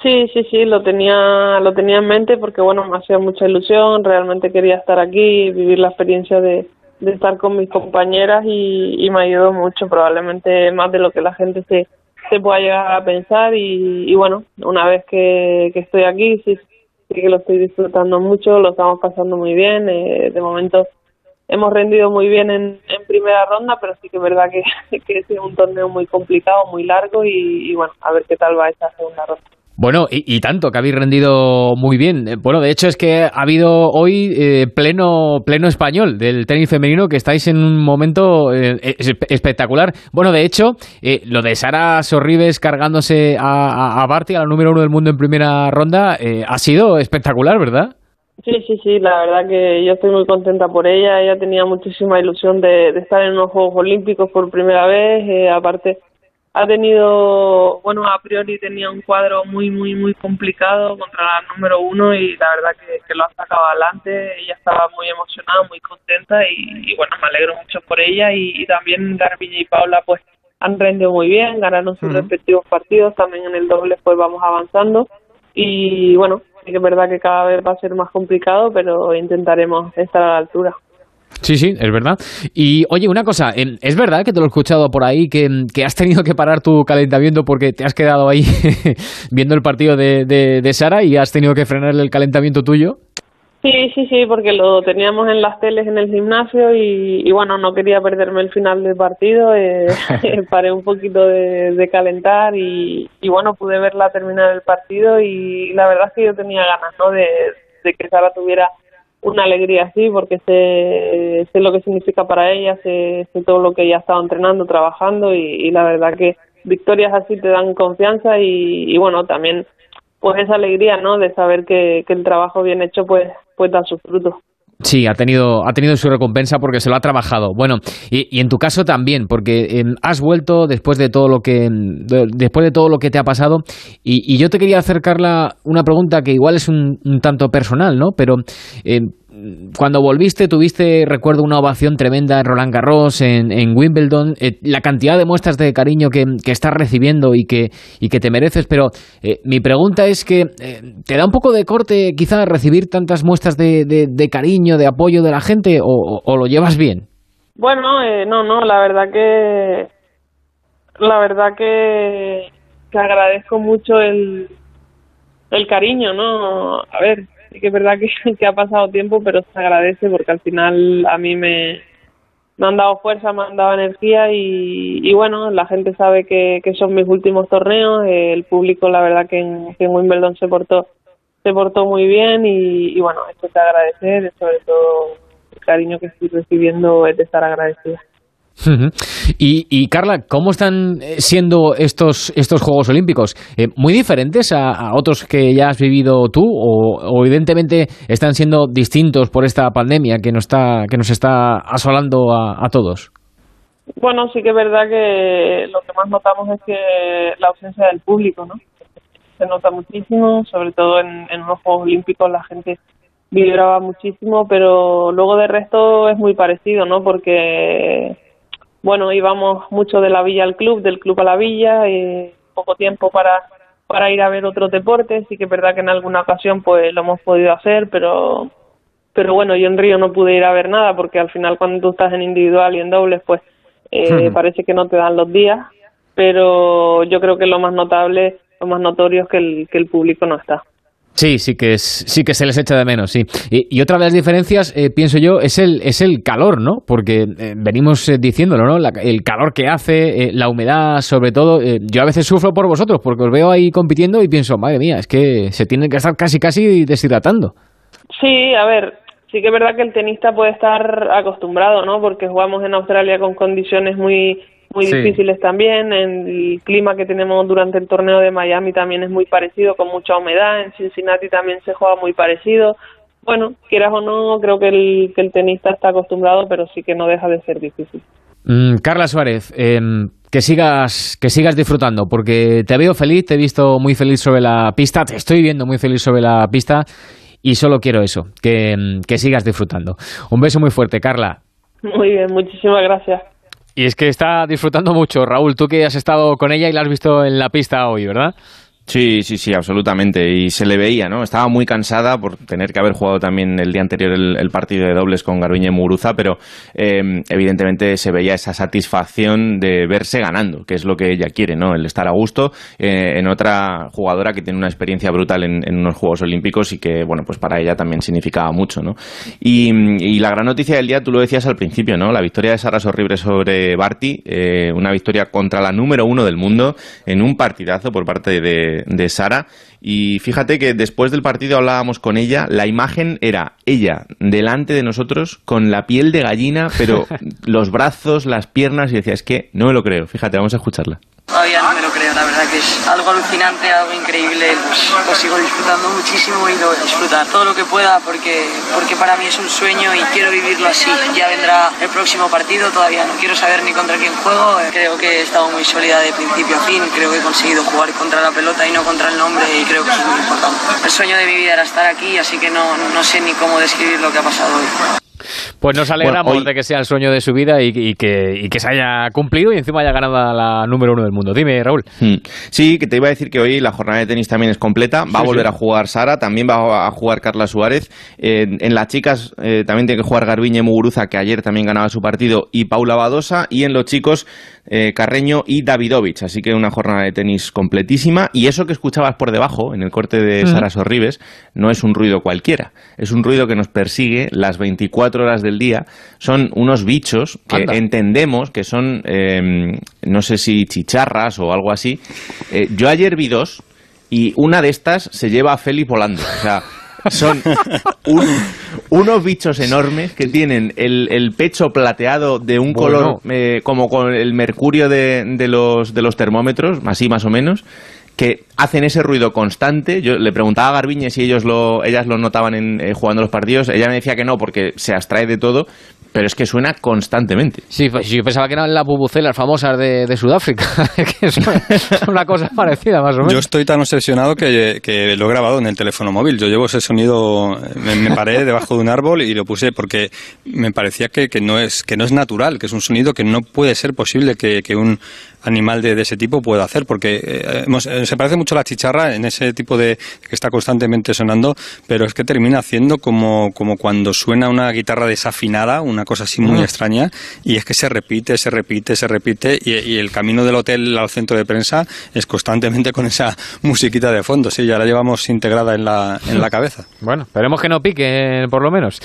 Sí, sí, sí, lo tenía, lo tenía en mente porque bueno, me hacía mucha ilusión, realmente quería estar aquí, vivir la experiencia de, estar con mis compañeras y, y, me ayudó mucho, probablemente más de lo que la gente se, pueda llegar a pensar y, y bueno, una vez que, que estoy aquí, sí, sí que lo estoy disfrutando mucho, lo estamos pasando muy bien, eh, de momento hemos rendido muy bien en, en, primera ronda, pero sí que es verdad que, es un torneo muy complicado, muy largo y, y bueno, a ver qué tal va esta segunda ronda. Bueno, y, tanto, que habéis rendido muy bien. Bueno, de hecho es que ha habido hoy eh, pleno, pleno español del tenis femenino, que estáis en un momento eh, espectacular. Bueno, de hecho, eh, lo de Sara Sorribes cargándose a, a, a, Barty, a la número uno del mundo en primera ronda, eh, ha sido espectacular, ¿verdad? Sí, sí, sí, la verdad que yo estoy muy contenta por ella. Ella tenía muchísima ilusión de, de estar en unos Juegos Olímpicos por primera vez. Eh, aparte, ha tenido, bueno, a priori tenía un cuadro muy, muy, muy complicado contra la número uno y la verdad que, que lo ha sacado adelante. Ella estaba muy emocionada, muy contenta y, y bueno, me alegro mucho por ella y, y también Garbiñe y Paula pues han rendido muy bien, ganaron sus uh -huh. respectivos partidos, también en el doble pues vamos avanzando y bueno, es verdad que cada vez va a ser más complicado, pero intentaremos estar a la altura. Sí, sí, es verdad. Y oye, una cosa, es verdad que te lo he escuchado por ahí, que, que has tenido que parar tu calentamiento porque te has quedado ahí viendo el partido de, de, de, Sara y has tenido que frenar el calentamiento tuyo. Sí, sí, sí, porque lo teníamos en las teles en el gimnasio y, bueno, no quería perderme el final del partido, eh, paré un poquito de, calentar y, bueno, pude verla terminar el partido y la verdad es que yo tenía ganas, ¿no?, de que Sara tuviera una alegría así porque sé, sé lo que significa para ella, sé, sé todo lo que ella ha estado entrenando, trabajando y, y, la verdad que victorias así te dan confianza y, y, bueno, también pues esa alegría, ¿no? De saber que, el trabajo bien hecho pues, pues da sus frutos. Sí, ha tenido, ha tenido su recompensa porque se lo ha trabajado. Bueno, y, en tu caso también, porque em, has vuelto después de todo lo que después de todo lo que te ha pasado. Y, yo te quería acercarla una pregunta que igual es un, tanto personal, ¿no? Pero em, cuando volviste tuviste, recuerdo, una ovación tremenda en Roland Garros, en, Wimbledon, eh, la cantidad de muestras de cariño que, estás recibiendo y que, y que te mereces, pero eh, mi pregunta es que eh, ¿te da un poco de corte quizá recibir tantas muestras de, de, cariño, de apoyo de la gente o, o lo llevas bien? Bueno, no, no, la verdad que la verdad que, que agradezco mucho el, el cariño, ¿no? A ver, sí que es verdad que, ha pasado tiempo, pero se agradece porque al final a mí me, han dado fuerza, me han dado energía y, y bueno, la gente sabe que, que son mis últimos torneos, el público la verdad que en, que en Wimbledon se portó se portó muy bien y, y bueno, esto te agradecer, sobre todo el cariño que estoy recibiendo es de estar agradecida y, Carla, ¿cómo están eh, siendo estos, estos Juegos Olímpicos? Eh, ¿Muy diferentes a, otros que ya has vivido tú o, evidentemente están siendo distintos por esta pandemia que nos está, que nos está asolando a, todos? Bueno, sí que es verdad que lo que más notamos es que la ausencia del público, ¿no? Se nota muchísimo, sobre todo en, en unos Juegos Olímpicos la gente vibraba muchísimo, pero luego de resto es muy parecido, ¿no? Porque bueno, íbamos mucho de la villa al club, del club a la villa, y poco tiempo para, para ir a ver otros deportes. Sí que es verdad que en alguna ocasión pues lo hemos podido hacer, pero, pero bueno, yo en Río no pude ir a ver nada porque al final cuando tú estás en individual y en dobles, pues eh, parece que no te dan los días. Pero yo creo que lo más notable, lo más notorio es que el, que el público no está. Sí, sí que es, sí que se les echa de menos, sí. Y, otra de las diferencias, eh, pienso yo, es el, es el calor, ¿no? Porque eh, venimos eh, diciéndolo, ¿no? el calor que hace, la humedad, sobre todo. yo a veces sufro por vosotros porque os veo ahí compitiendo y pienso, madre mía, es que se tienen que estar casi, casi deshidratando. Sí, a ver, sí que es verdad que el tenista puede estar acostumbrado, ¿no? Porque jugamos en Australia con condiciones muy muy difíciles también. El clima que tenemos durante el torneo de Miami también es muy parecido, con mucha humedad. En Cincinnati también se juega muy parecido. Bueno, quieras o no, creo que el, que el tenista está acostumbrado, pero sí que no deja de ser difícil. Mm, Carla Suárez, em, que sigas que sigas disfrutando, porque te veo feliz, te he visto muy feliz sobre la pista, te estoy viendo muy feliz sobre la pista y solo quiero eso, que, em, que sigas disfrutando. Un beso muy fuerte, Carla. Muy bien, muchísimas gracias. Y es que está disfrutando mucho. Raúl, tú que has estado con ella y la has visto en la pista hoy, ¿verdad? Sí, sí, sí, absolutamente. Y se le veía, ¿no? Estaba muy cansada por tener que haber jugado también el día anterior el, partido de dobles con Garbiñe Muguruza, pero eh, evidentemente se veía esa satisfacción de verse ganando, que es lo que ella quiere, ¿no? El estar a gusto eh, en otra jugadora que tiene una experiencia brutal en, unos Juegos Olímpicos y que, bueno, pues para ella también significaba mucho, ¿no? Y, la gran noticia del día, tú lo decías al principio, ¿no? La victoria de Sara Sorribre sobre Barty, eh, una victoria contra la número uno del mundo en un partidazo por parte de de, Sara. Y fíjate que después del partido hablábamos con ella, la imagen era ella delante de nosotros con la piel de gallina, pero los brazos, las piernas, y decía, es que no me lo creo. Fíjate, vamos a escucharla. Todavía la verdad que es algo alucinante, algo increíble. Pues, lo sigo disfrutando muchísimo y lo disfrutar todo lo que pueda porque, porque para mí es un sueño y quiero vivirlo así. Ya vendrá el próximo partido, todavía no quiero saber ni contra quién juego. Creo que he estado muy sólida de principio a fin. Creo que he conseguido jugar contra la pelota y no contra el nombre y creo que eso es muy importante. El sueño de mi vida era estar aquí, así que no, no sé ni cómo describir lo que ha pasado hoy. Pues nos alegramos de que sea el sueño de su vida y, que, que, se haya cumplido y encima haya ganado la número uno del mundo. Dime, Raúl. Hmm. Sí, que te iba a decir que hoy la jornada de tenis también es completa. Va a volver a jugar Sara, también va a jugar Carla Suárez. en las chicas eh, también tiene que jugar Garbiñe Muguruza, que ayer también ganaba su partido, y Paula Badosa. Y en los chicos eh, Carreño y Davidovich. Así que una jornada de tenis completísima. Y eso que escuchabas por debajo, en el corte de Sara Sorribes, no es un ruido cualquiera. Es un ruido que nos persigue las 24 horas del día. Son unos bichos que entendemos que son, em, no sé si chicharras o algo así. Eh, yo ayer vi dos y una de estas se lleva a Feli volando. O sea, son unos bichos enormes que tienen el, pecho plateado de un color eh, como con el mercurio de, los, de los termómetros, así más o menos que hacen ese ruido constante. Yo le preguntaba a Garbiñe si ellos lo, ellas lo notaban en, eh, jugando los partidos. Ella me decía que no, porque se abstrae de todo, pero es que suena constantemente. Sí, pues yo pensaba que eran las bubucelas famosas de, de Sudáfrica, que es una, una cosa parecida más o menos. Yo estoy tan obsesionado que, que lo he grabado en el teléfono móvil. Yo llevo ese sonido, me, me paré debajo de un árbol y lo puse porque me parecía que, que, no es, que no es natural, que es un sonido que no puede ser posible que, que un animal de, de, ese tipo pueda hacer, porque eh, hemos, eh, se parece mucho a la chicharra en ese tipo de que está constantemente sonando, pero es que termina haciendo como, como cuando suena una guitarra desafinada, una cosa así muy extraña, y es que se repite, se repite, se repite, y, y el camino del hotel al centro de prensa es constantemente con esa musiquita de fondo, sí, ya la llevamos integrada en la, en la cabeza. Bueno, esperemos que no pique, por lo menos.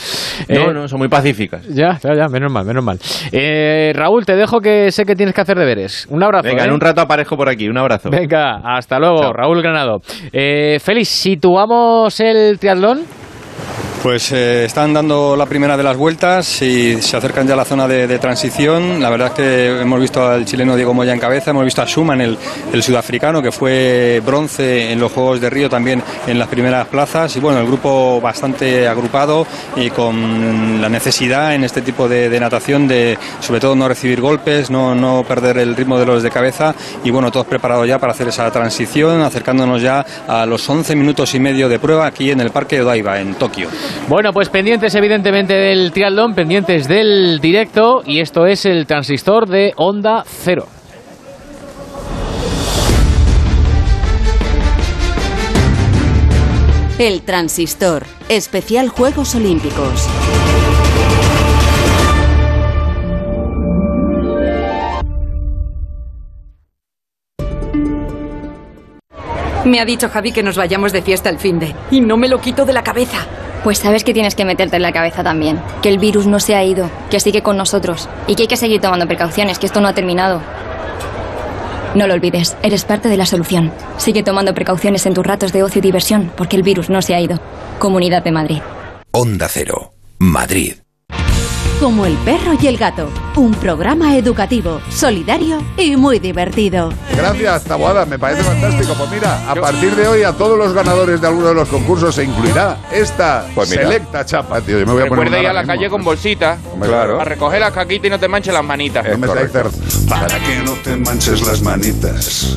No, no, son muy pacíficas. Ya, ya, ya, menos mal, menos mal. Eh, Raúl, te dejo que sé que tienes que hacer deberes. Abrazo. Venga, ¿eh? en un rato aparezco por aquí. Un abrazo. Venga, hasta luego, Raúl Granado. Eh, Félix, situamos el triatlón. Pues eh, están dando la primera de las vueltas y se acercan ya a la zona de, transición. La verdad es que hemos visto al chileno Diego Moya en cabeza, hemos visto a Schumann, el, el, sudafricano, que fue bronce en los Juegos de Río también en las primeras plazas. Y bueno, el grupo bastante agrupado y con la necesidad en este tipo de, de natación de, sobre todo, no recibir golpes, no, no perder el ritmo de los de cabeza. Y bueno, todos preparados ya para hacer esa transición, acercándonos ya a los 11 minutos y medio de prueba aquí en el Parque Odaiba, en Tokio. Bueno, pues pendientes evidentemente del triatlón, pendientes del directo y esto es el transistor de Onda Cero. El transistor, especial Juegos Olímpicos. Me ha dicho Javi que nos vayamos de fiesta el fin de y no me lo quito de la cabeza. Pues sabes que tienes que meterte en la cabeza también. Que el virus no se ha ido, que sigue con nosotros y que hay que seguir tomando precauciones, que esto no ha terminado. No lo olvides, eres parte de la solución. Sigue tomando precauciones en tus ratos de ocio y diversión, porque el virus no se ha ido. Comunidad de Madrid. Onda Cero, Madrid. Como el perro y el gato, un programa educativo, solidario y muy divertido. Gracias, Taboada, me parece fantástico. Pues mira, a partir de hoy a todos los ganadores de alguno de los concursos se incluirá esta Pues selecta chapa, tío. Yo me voy a poner ir a la calle con bolsita Hombre, claro. a recoger las caquitas y no te manches las manitas. No me Para que no te manches las manitas.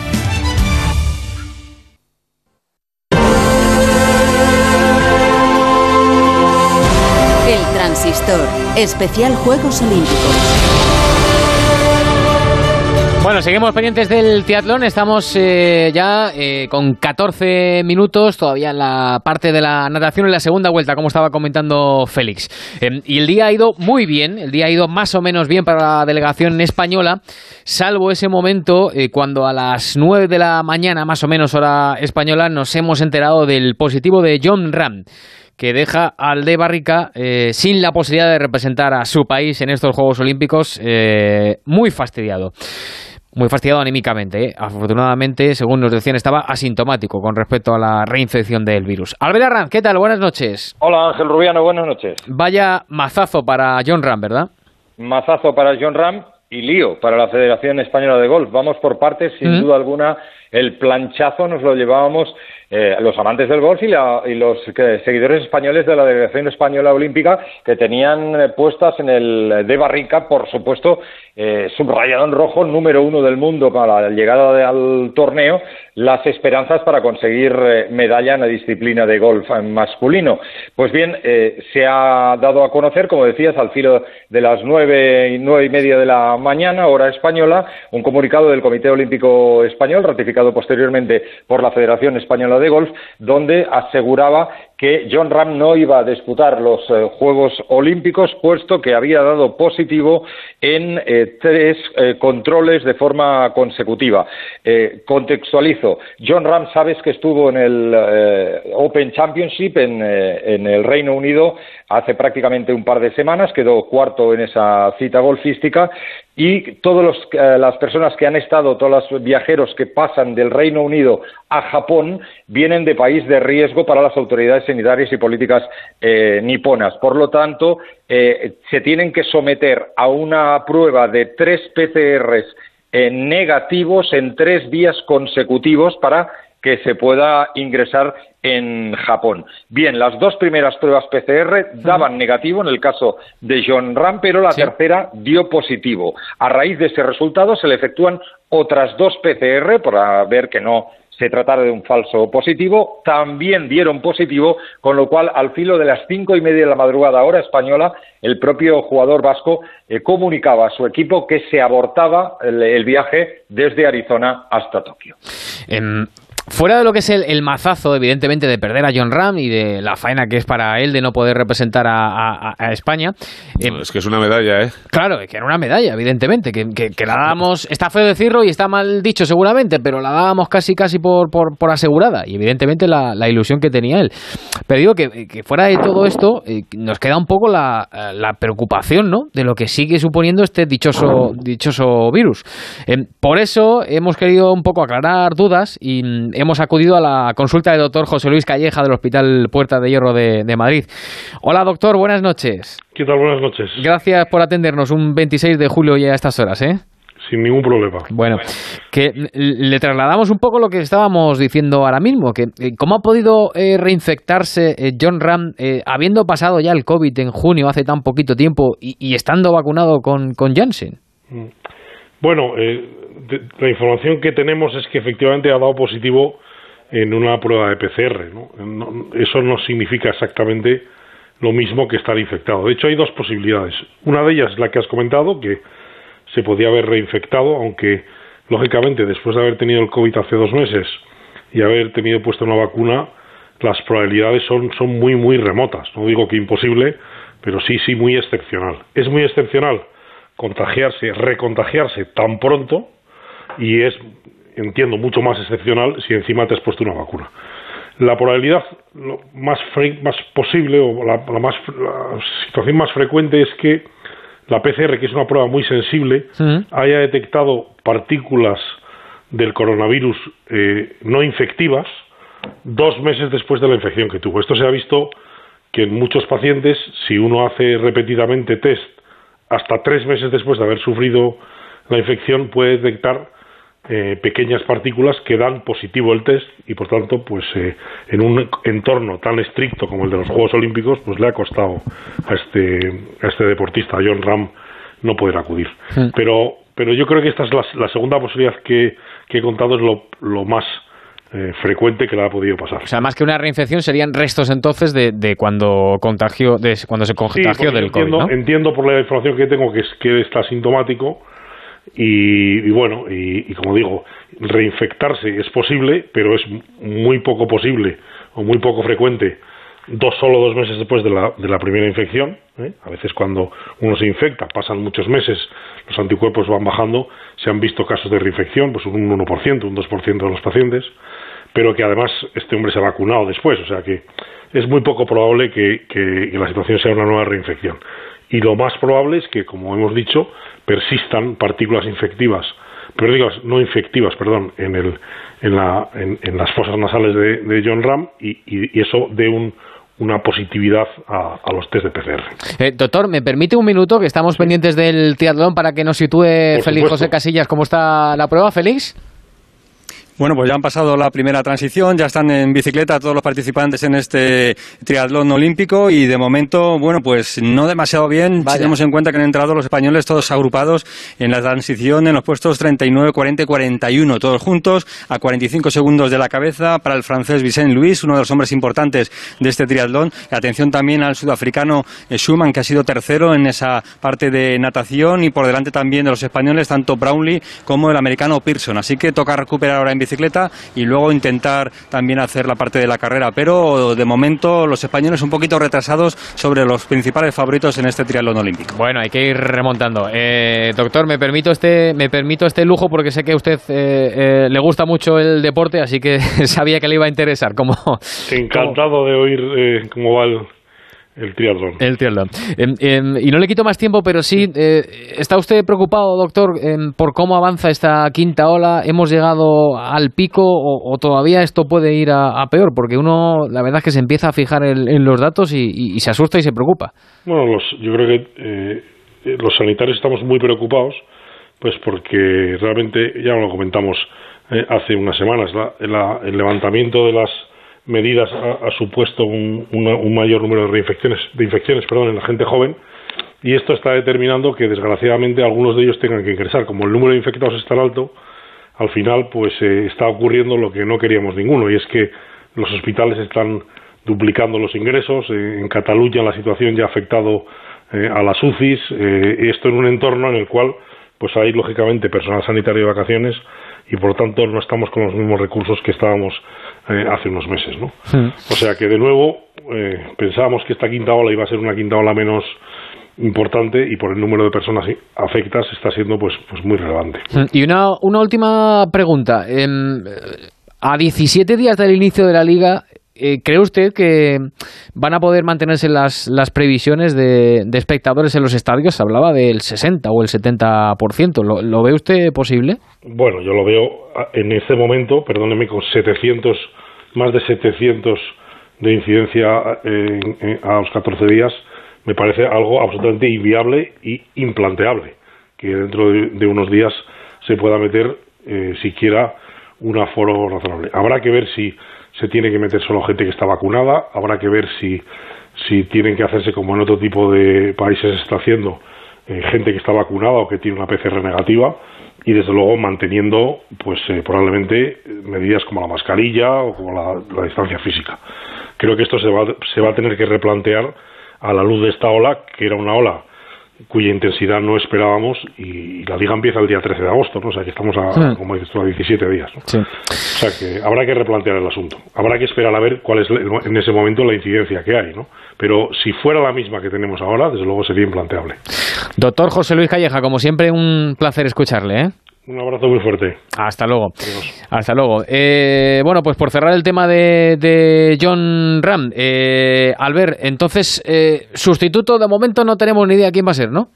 Transistor, especial Juegos Olímpicos. Bueno, seguimos pendientes del triatlón. Estamos eh, ya eh, con 14 minutos todavía en la parte de la natación en la segunda vuelta, como estaba comentando Félix. Eh, y el día ha ido muy bien, el día ha ido más o menos bien para la delegación española, salvo ese momento eh, cuando a las 9 de la mañana, más o menos hora española, nos hemos enterado del positivo de John Ram que deja al de Barrica eh, sin la posibilidad de representar a su país en estos Juegos Olímpicos, eh, muy fastidiado. Muy fastidiado anímicamente. ¿eh? Afortunadamente, según nos decían, estaba asintomático con respecto a la reinfección del virus. Albert Arranz, ¿qué tal? Buenas noches. Hola Ángel Rubiano, buenas noches. Vaya mazazo para John Ram, ¿verdad? Mazazo para John Ram, y lío para la Federación Española de Golf. Vamos por partes, sin duda alguna. El planchazo nos lo llevábamos eh, los amantes del golf y, los seguidores españoles de la Delegación Española Olímpica que tenían eh, puestas en el de Barrica, por supuesto, eh, subrayado en rojo, número uno del mundo para la llegada al torneo, las esperanzas para conseguir medalla en la disciplina de golf masculino. Pues bien, se ha dado a conocer, como decías, al filo de las nueve y nueve y media de la mañana, hora española, un comunicado del Comité Olímpico Español, ratificado posteriormente por la Federación Española de Golf, donde aseguraba que John Ram no iba a disputar los eh, Juegos Olímpicos, puesto que había dado positivo en eh, tres eh, controles de forma consecutiva. contextualizo. John Ram, sabes que estuvo en el Open Championship en, en, el Reino Unido hace prácticamente un par de semanas, quedó cuarto en esa cita golfística y todas las personas que han estado, todos los viajeros que pasan del Reino Unido a Japón, vienen de país de riesgo para las autoridades sanitarias y políticas eh, niponas. Por lo tanto, eh, se tienen que someter a una prueba de tres PCRs eh, negativos en tres días consecutivos para que se pueda ingresar en Japón. Bien, las dos primeras pruebas PCR daban negativo en el caso de John Ram, pero la tercera dio positivo. A raíz de ese resultado se le efectúan otras dos PCR para ver que no se tratara de un falso positivo, también dieron positivo, con lo cual al filo de las cinco y media de la madrugada hora española, el propio jugador vasco eh, comunicaba a su equipo que se abortaba el, viaje desde Arizona hasta Tokio. Em, Fuera de lo que es el, mazazo, evidentemente, de perder a John Ram y de la faena que es para él de no poder representar a, España. Eh, es que es una medalla, ¿eh? Claro, que era una medalla, evidentemente, que, la dábamos, está feo decirlo y está mal dicho seguramente, pero la dábamos casi casi por, por, asegurada y evidentemente la, ilusión que tenía él. Pero digo que, fuera de todo esto, eh, nos queda un poco la, preocupación, ¿no? De lo que sigue suponiendo este dichoso, dichoso virus. Eh, por eso hemos querido un poco aclarar dudas y hemos acudido a la consulta del doctor José Luis Calleja del Hospital Puerta de Hierro de, Madrid. Hola doctor, buenas noches. ¿Qué tal? Buenas noches. Gracias por atendernos un 26 de julio ya a estas horas, ¿eh? Sin ningún problema. Bueno, que le trasladamos un poco lo que estábamos diciendo ahora mismo, que eh, cómo ha podido eh, reinfectarse eh, John Ram habiendo pasado ya el COVID en junio hace tan poquito tiempo y, estando vacunado con, con Janssen. Mm. Bueno, la información que tenemos es que efectivamente ha dado positivo en una prueba de PCR. eso no significa exactamente lo mismo que estar infectado. De hecho, hay dos posibilidades. Una de ellas es la que has comentado, que se podía haber reinfectado, aunque lógicamente después de haber tenido el COVID hace dos meses y haber tenido puesta una vacuna, las probabilidades son, son muy, muy remotas. No digo que imposible, pero sí, sí, muy excepcional. Es muy excepcional contagiarse, recontagiarse tan pronto y es, entiendo, mucho más excepcional si encima te has puesto una vacuna. La probabilidad más, más posible o la, más, situación más frecuente es que la PCR, que es una prueba muy sensible, haya detectado partículas del coronavirus eh, no infectivas dos meses después de la infección que tuvo. Esto se ha visto que en muchos pacientes, si uno hace repetidamente test hasta tres meses después de haber sufrido la infección, puede detectar eh, pequeñas partículas que dan positivo el test y por tanto pues eh, en un entorno tan estricto como el de los Juegos Olímpicos pues le ha costado a este a este deportista a John Ram no poder acudir. Pero pero yo creo que esta es la, segunda posibilidad que, he contado es lo, lo más eh, frecuente que le ha podido pasar. O sea, más que una reinfección serían restos entonces de, de cuando contagió, de cuando se contagió del entiendo, COVID, Entiendo por la información que tengo que es que está sintomático y, bueno, y, como digo, reinfectarse es posible, pero es muy poco posible o muy poco frecuente dos solo dos meses después de la, de la primera infección. ¿eh? A veces cuando uno se infecta, pasan muchos meses, los anticuerpos van bajando, se han visto casos de reinfección, pues un 1%, un 2% de los pacientes, pero que además este hombre se ha vacunado después, o sea que es muy poco probable que, que la situación sea una nueva reinfección. Y lo más probable es que, como hemos dicho, persistan partículas infectivas, pero digo, no infectivas, perdón, en, el, en, la, en, las fosas nasales de, John Ram y, eso dé un, una positividad a, los test de PCR. Eh, doctor, ¿me permite un minuto que estamos pendientes del triatlón para que nos sitúe Félix José Casillas cómo está la prueba, Félix? Bueno, pues ya han pasado la primera transición, ya están en bicicleta todos los participantes en este triatlón olímpico y de momento, bueno, pues no demasiado bien. Si tenemos en cuenta que han entrado los españoles todos agrupados en la transición en los puestos 39, 40 y 41, todos juntos a 45 segundos de la cabeza para el francés Vicente Luis, uno de los hombres importantes de este triatlón. atención también al sudafricano eh, Schumann, que ha sido tercero en esa parte de natación y por delante también de los españoles, tanto Brownlee como el americano Pearson. Así que toca recuperar ahora en bicicleta bicicleta y luego intentar también hacer la parte de la carrera. Pero de momento los españoles un poquito retrasados sobre los principales favoritos en este triatlón olímpico. Bueno, hay que ir remontando. Eh, doctor, me permito este, me permito este lujo porque sé que a usted eh, eh, le gusta mucho el deporte, así que sabía que le iba a interesar. Como, Encantado de oír cómo va el el triatlón. El triatlón. Em, em, y no le quito más tiempo, pero sí, eh, ¿está usted preocupado, doctor, por cómo avanza esta quinta ola? ¿Hemos llegado al pico o, todavía esto puede ir a, peor? Porque uno, la verdad es que se empieza a fijar en, los datos y, se asusta y se preocupa. Bueno, los, yo creo que eh, los sanitarios estamos muy preocupados, pues porque realmente, ya lo comentamos eh, hace unas semanas, el levantamiento de las medidas ha, supuesto un, mayor número de reinfecciones, de infecciones perdón, en la gente joven y esto está determinando que desgraciadamente algunos de ellos tengan que ingresar. Como el número de infectados es tan alto, al final pues eh, está ocurriendo lo que no queríamos ninguno y es que los hospitales están duplicando los ingresos. Eh, en Cataluña la situación ya ha afectado eh, a las UCIs. esto en un entorno en el cual pues hay lógicamente personal sanitario de vacaciones y por lo tanto no estamos con los mismos recursos que estábamos eh, hace unos meses, ¿no? O sea que de nuevo eh, pensábamos que esta quinta ola iba a ser una quinta ola menos importante y por el número de personas afectas está siendo pues pues muy relevante. Y una, una última pregunta. a 17 días del inicio de la liga, eh, ¿cree usted que van a poder mantenerse las, las previsiones de, de, espectadores en los estadios? Se hablaba del 60 o el 70%. ¿Lo, ¿Lo ve usted posible? Bueno, yo lo veo en este momento, perdóneme, con 700, más de 700 de incidencia a los 14 días, me parece algo absolutamente inviable y implanteable que dentro de, unos días se pueda meter eh, siquiera un aforo razonable. Habrá que ver si se tiene que meter solo gente que está vacunada, habrá que ver si, si tienen que hacerse como en otro tipo de países se está haciendo, eh, gente que está vacunada o que tiene una PCR negativa y desde luego manteniendo pues eh, probablemente medidas como la mascarilla o como la, distancia física. Creo que esto se va, se va a tener que replantear a la luz de esta ola, que era una ola cuya intensidad no esperábamos y la liga empieza el día 13 de agosto, ¿no? O sea que estamos a, como dices tú, a 17 días, ¿no? O sea que habrá que replantear el asunto. Habrá que esperar a ver cuál es en ese momento la incidencia que hay, ¿no? Pero si fuera la misma que tenemos ahora, desde luego sería implanteable. Doctor José Luis Calleja, como siempre, un placer escucharle, ¿eh? Un abrazo muy fuerte. Hasta luego. Hasta luego. Eh, bueno, pues por cerrar el tema de, John Ram, eh, Albert, entonces, eh, sustituto de momento no tenemos ni idea quién va a ser, ¿no?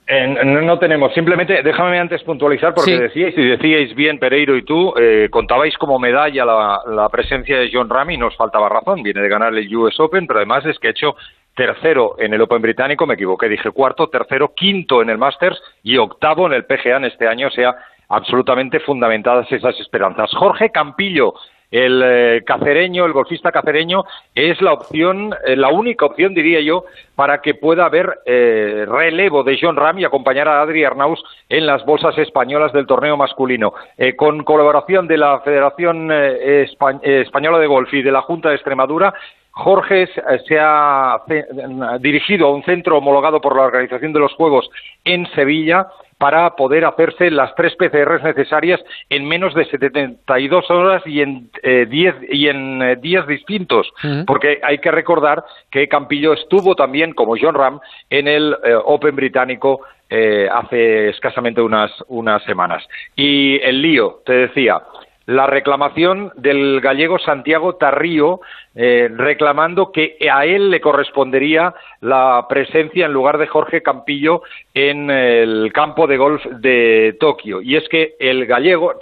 no, tenemos. Simplemente, déjame antes puntualizar, porque decíais, y decíais bien Pereiro y tú, contabais como medalla la, la presencia de John Ram y nos faltaba razón. Viene de ganar el US Open, pero además es que ha hecho tercero en el Open británico, me equivoqué, dije cuarto, tercero, quinto en el Masters y octavo en el PGA en este año, o sea, absolutamente fundamentadas esas esperanzas. Jorge Campillo, el eh, cacereño, el golfista cacereño, es la opción, eh, la única opción, diría yo, para que pueda haber eh, relevo de John Ram y acompañar a Adri Arnaus en las bolsas españolas del torneo masculino. con colaboración de la Federación Española de Golf y de la Junta de Extremadura, Jorge se ha dirigido a un centro homologado por la Organización de los Juegos en Sevilla para poder hacerse las tres PCRs necesarias en menos de 72 horas y en, eh, y en eh, días distintos, porque hay que recordar que Campillo estuvo también, como John Ram, en el eh, Open británico hace escasamente unas, unas semanas. Y el lío, te decía, la reclamación del gallego Santiago Tarrío, eh, reclamando que a él le correspondería la presencia en lugar de Jorge Campillo en el campo de golf de Tokio. Y es que el gallego,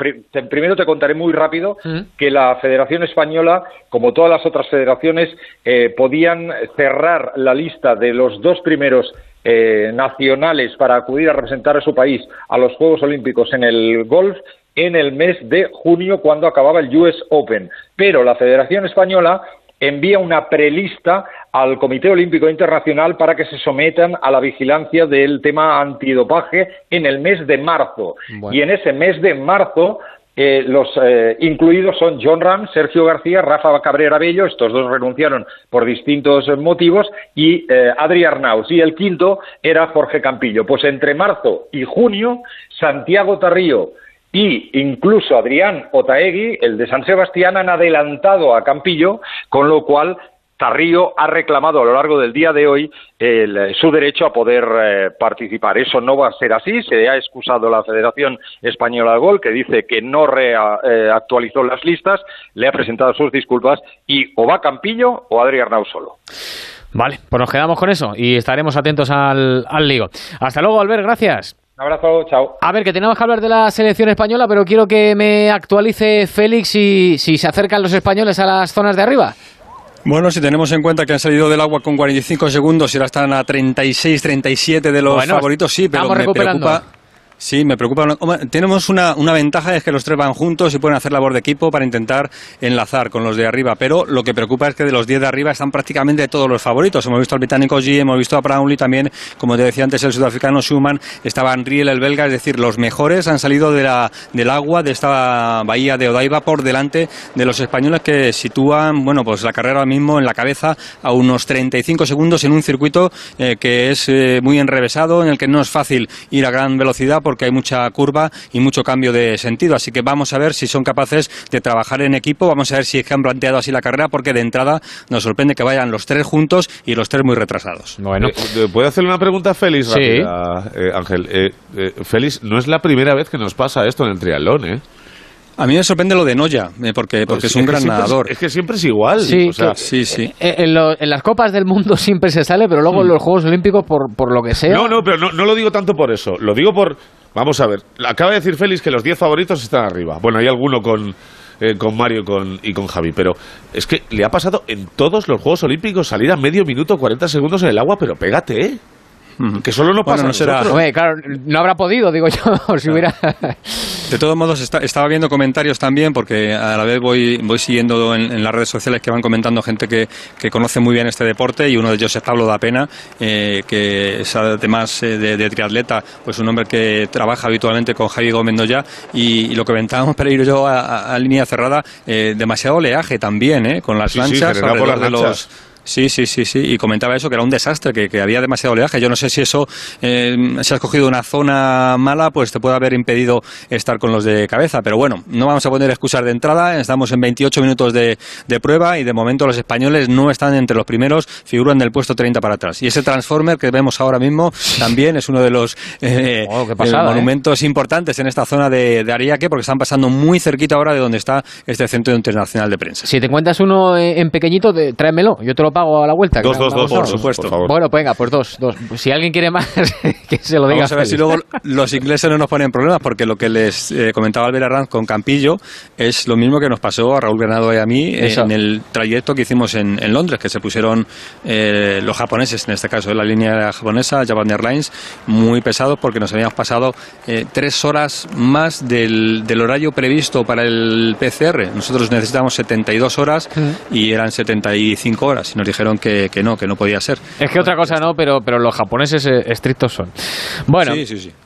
primero te contaré muy rápido mm. que la Federación Española, como todas las otras federaciones, eh, podían cerrar la lista de los dos primeros eh, nacionales para acudir a representar a su país a los Juegos Olímpicos en el golf en el mes de junio cuando acababa el US Open. Pero la Federación Española envía una prelista al Comité Olímpico Internacional para que se sometan a la vigilancia del tema antidopaje en el mes de marzo. Y en ese mes de marzo eh, los eh, incluidos son John Ram, Sergio García, Rafa Cabrera Bello, estos dos renunciaron por distintos motivos, y eh, Adri Arnaus. Y el quinto era Jorge Campillo. Pues entre marzo y junio, Santiago Tarrío, y incluso Adrián Otaegui, el de San Sebastián, han adelantado a Campillo, con lo cual Tarrío ha reclamado a lo largo del día de hoy su derecho a poder eh, participar. Eso no va a ser así. Se ha excusado la Federación Española de Gol, que dice que no reactualizó las listas, le ha presentado sus disculpas y o va Campillo o Adrián Arnau solo. Vale, pues nos quedamos con eso y estaremos atentos al, al lío. Hasta luego, Albert, gracias. Un abrazo, chao. A ver, que tenemos que hablar de la selección española, pero quiero que me actualice Félix si, si se acercan los españoles a las zonas de arriba. Bueno, si tenemos en cuenta que han salido del agua con 45 segundos y ahora están a 36, 37 de los favoritos, sí, pero me preocupa Sí, me preocupa. Tenemos una, una, ventaja, es que los tres van juntos y pueden hacer labor de equipo para intentar enlazar con los de arriba. Pero lo que preocupa es que de los 10 de arriba están prácticamente todos los favoritos. Hemos visto al británico G, hemos visto a Brownlee también, como te decía antes, el sudafricano Schumann, estaba Riel, el belga, es decir, los mejores han salido de la, del agua de esta bahía de Odaiba por delante de los españoles que sitúan, bueno, pues la carrera ahora mismo en la cabeza a unos 35 segundos en un circuito eh, que es eh, muy enrevesado, en el que no es fácil ir a gran velocidad porque hay mucha curva y mucho cambio de sentido. Así que vamos a ver si son capaces de trabajar en equipo, vamos a ver si es que han planteado así la carrera, porque de entrada nos sorprende que vayan los tres juntos y los tres muy retrasados. Bueno, eh, eh, ¿puedo hacerle una pregunta a Félix? Sí. Eh, Ángel, Félix, no es la primera vez que nos pasa esto en el triatlón, ¿eh? A mí me sorprende lo de Noya, porque, porque es un gran nadador. Es, que siempre es igual. Sí, sí, sí. En, las Copas del Mundo siempre se sale, pero luego en los Juegos Olímpicos, por, por lo que sea. No, no, pero no, no lo digo tanto por eso. Lo digo por, Vamos a ver. Acaba de decir Félix que los 10 favoritos están arriba. Bueno, hay alguno con, eh, con Mario con, y con Javi, pero es que le ha pasado en todos los Juegos Olímpicos salir a medio minuto, 40 segundos en el agua, pero pégate, ¿eh? Que solo no pasa. no será. claro, no habrá podido, digo yo, si hubiera. De todos modos, estaba viendo comentarios también, porque a la vez voy, voy siguiendo en, las redes sociales que van comentando gente que, que, conoce muy bien este deporte, y uno de ellos es Pablo da Pena, eh, que es además eh, de, triatleta, pues un hombre que trabaja habitualmente con Javi Gómez Mendoya, y, lo comentábamos para ir yo a, línea cerrada, eh, demasiado oleaje también, ¿eh? con las lanchas alrededor de los Sí, sí, sí, sí. Y comentaba eso, que era un desastre, que, había demasiado oleaje. Yo no sé si eso, eh, si has cogido una zona mala, pues te puede haber impedido estar con los de cabeza. Pero bueno, no vamos a poner excusas de entrada. Estamos en 28 minutos de, prueba y de momento los españoles no están entre los primeros, figuran del puesto 30 para atrás. Y ese Transformer que vemos ahora mismo también es uno de los eh, oh, eh, monumentos importantes en esta zona de, de, Ariake, porque están pasando muy cerquita ahora de donde está este Centro Internacional de Prensa. Si te encuentras uno en pequeñito, tráemelo. Yo te lo pago a la vuelta. Dos, dos, dos, por supuesto. Bueno, pues venga, pues dos, dos. Si alguien quiere más, que se lo diga. Vamos a ver si luego los ingleses no nos ponen problemas, porque lo que les eh, comentaba Albert Arranz con Campillo es lo mismo que nos pasó a Raúl Granado y a mí en el trayecto que hicimos en, en Londres, que se pusieron eh, los japoneses, en este caso, la línea japonesa, Japan Airlines, muy pesados porque nos habíamos pasado eh, tres horas más del, del, horario previsto para el PCR. Nosotros necesitábamos 72 horas y eran 75 horas. Y nos dijeron que, no, que no podía ser. Es que otra cosa no, pero, pero los japoneses eh, estrictos son. Bueno,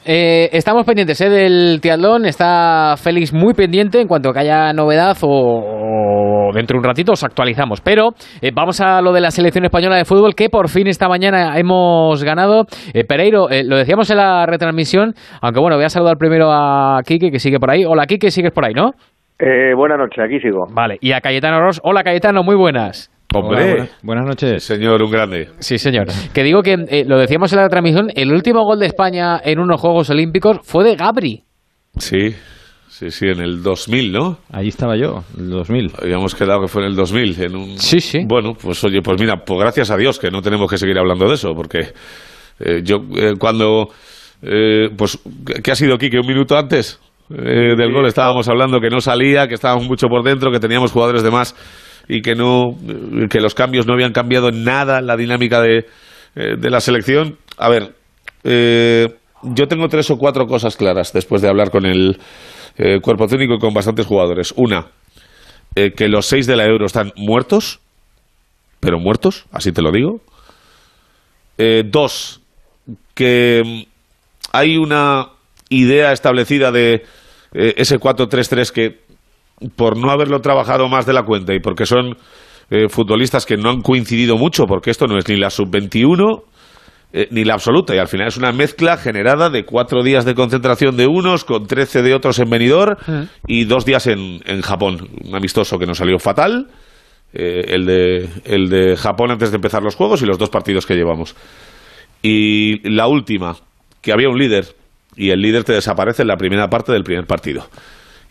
eh, estamos pendientes eh, del triatlón. Está Félix muy pendiente en cuanto que haya novedad o, dentro de un ratito os actualizamos. Pero vamos a lo de la selección española de fútbol que por fin esta mañana hemos ganado. Pereiro, lo decíamos en la retransmisión, aunque bueno, voy a saludar primero a Quique que sigue por ahí. Hola Quique, sigues por ahí, ¿no? buenas noches, aquí sigo. Vale, y a Cayetano Ross. Hola Cayetano, muy buenas. Hombre, buenas, noches. Señor, un grande. Sí, señor. Que digo que, eh, lo decíamos en la transmisión, el último gol de España en unos Juegos Olímpicos fue de Gabri. Sí, Sí, sí, en el 2000, ¿no? Allí estaba yo, en el 2000. Habíamos quedado que fue en el 2000. En un... Sí, sí. Bueno, pues oye, pues mira, pues gracias a Dios que no tenemos que seguir hablando de eso, porque eh, yo eh, cuando... Eh, pues, ¿qué ha sido, aquí? Que un minuto antes eh, del gol estábamos hablando que no salía, que estábamos mucho por dentro, que teníamos jugadores de más y que no que los cambios no habían cambiado en nada la dinámica de, eh, de la selección. A ver, eh, yo tengo tres o cuatro cosas claras después de hablar con el eh, cuerpo técnico y con bastantes jugadores. Una, que los seis de la Euro están muertos, pero muertos, así te lo digo. Dos, que mm, hay una idea establecida de ese 4-3-3 que por no haberlo trabajado más de la cuenta y porque son eh, futbolistas que no han coincidido mucho, porque esto no es ni la sub-21 eh, ni la absoluta, y al final es una mezcla generada de cuatro días de concentración de unos con 13 de otros en Benidorm y dos días en, en Japón. Un amistoso que nos salió fatal, eh, el, de, el de Japón antes de empezar los juegos y los dos partidos que llevamos. Y la última, que había un líder y el líder te desaparece en la primera parte del primer partido.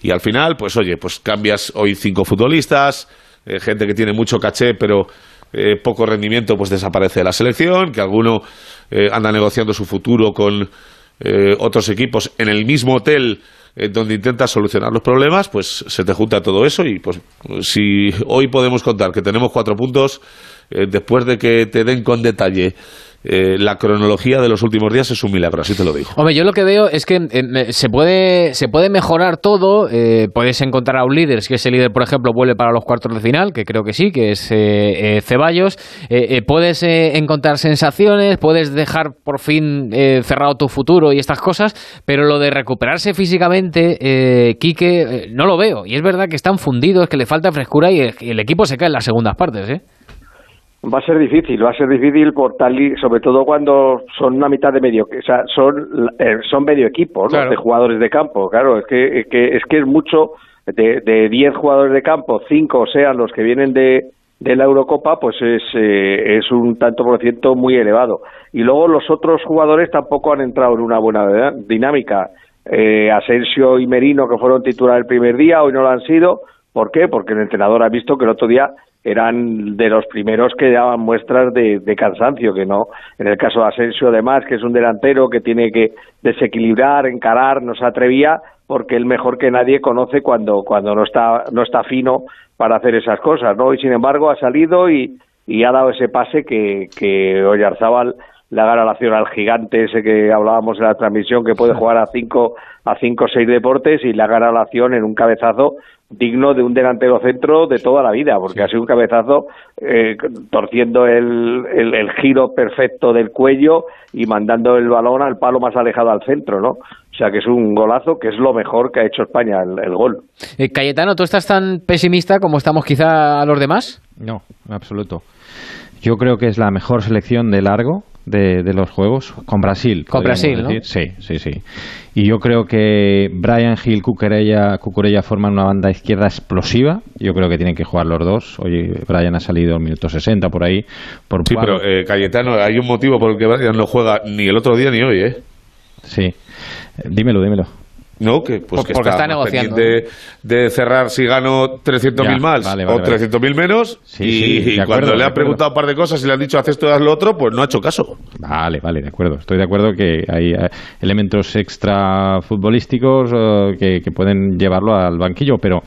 Y al final, pues oye, pues cambias hoy cinco futbolistas, eh, gente que tiene mucho caché, pero eh, poco rendimiento, pues desaparece de la selección, que alguno eh, anda negociando su futuro con otros equipos en el mismo hotel donde intentas solucionar los problemas, pues se te junta todo eso y pues si hoy podemos contar que tenemos cuatro puntos, después de que te den con detalle eh, la cronología de los últimos días es un milagro, así te lo digo. Hombre, yo lo que veo es que se puede se puede mejorar todo. eh, puedes encontrar a un líder, si ese líder, por ejemplo, vuelve para los cuartos de final, que creo que sí, que es eh, eh, Ceballos. Eh, puedes encontrar sensaciones, puedes dejar por fin cerrado tu futuro y estas cosas, pero lo de recuperarse físicamente, Quique, no lo veo. Y es verdad que están fundidos, que le falta frescura y el, y el equipo se cae en las segundas partes, ¿eh? Va a ser difícil, va a ser difícil por tal y sobre todo cuando son una mitad de medio, o sea, son eh, son medio equipo, ¿no? Claro. De jugadores de campo, claro, es que es que es que es mucho de de 10 jugadores de campo, cinco sean los que vienen de de la Eurocopa, pues es eh, es un tanto por ciento muy elevado. Y luego los otros jugadores tampoco han entrado en una buena dinámica. Eh, Asensio y Merino, que fueron titular el primer día, hoy no lo han sido. ¿Por qué? Porque el entrenador ha visto que el otro día eran de los primeros que daban muestras de, de cansancio, que no, en el caso de Asensio además, que es un delantero que tiene que desequilibrar, encarar, no se atrevía, porque él mejor que nadie conoce cuando, cuando no está, no está fino para hacer esas cosas, ¿no? Y sin embargo ha salido y, y ha dado ese pase que, que Oyarzábal le haga la acción al gigante ese que hablábamos en la transmisión que puede jugar a cinco a cinco o seis deportes y le haga la acción en un cabezazo digno de un delantero centro de toda la vida porque ha sido un cabezazo eh, torciendo el, el, el giro perfecto del cuello y mandando el balón al palo más alejado al centro no o sea que es un golazo que es lo mejor que ha hecho España el, el gol Eh, Cayetano, ¿tú estás tan pesimista como estamos quizá los demás? No, en absoluto. Yo creo que es la mejor selección de largo de, de los juegos con Brasil. Con Brasil. Sí, sí, sí. Y yo creo que Brian Hill, Cucurella, Cucurella forman una banda izquierda explosiva. Yo creo que tienen que jugar los dos. Hoy Brian ha salido en minuto 60 por ahí. Por Sí, pero eh, Cayetano, hay un motivo por el que Brian no juega ni el otro día ni hoy, ¿eh? Sí. Dímelo, dímelo. No, que, pues Por- que porque está, está negociando. pendiente de cerrar si gano 300.000 Ya, más vale, o vale, vale. 300.000 menos. Sí, y sí, de y acuerdo, cuando de le han preguntado un par de cosas y le han dicho haz esto, haz lo otro, pues no ha hecho caso. Vale, vale, de acuerdo. Estoy de acuerdo que hay eh, elementos extra futbolísticos eh, que, que pueden llevarlo al banquillo, pero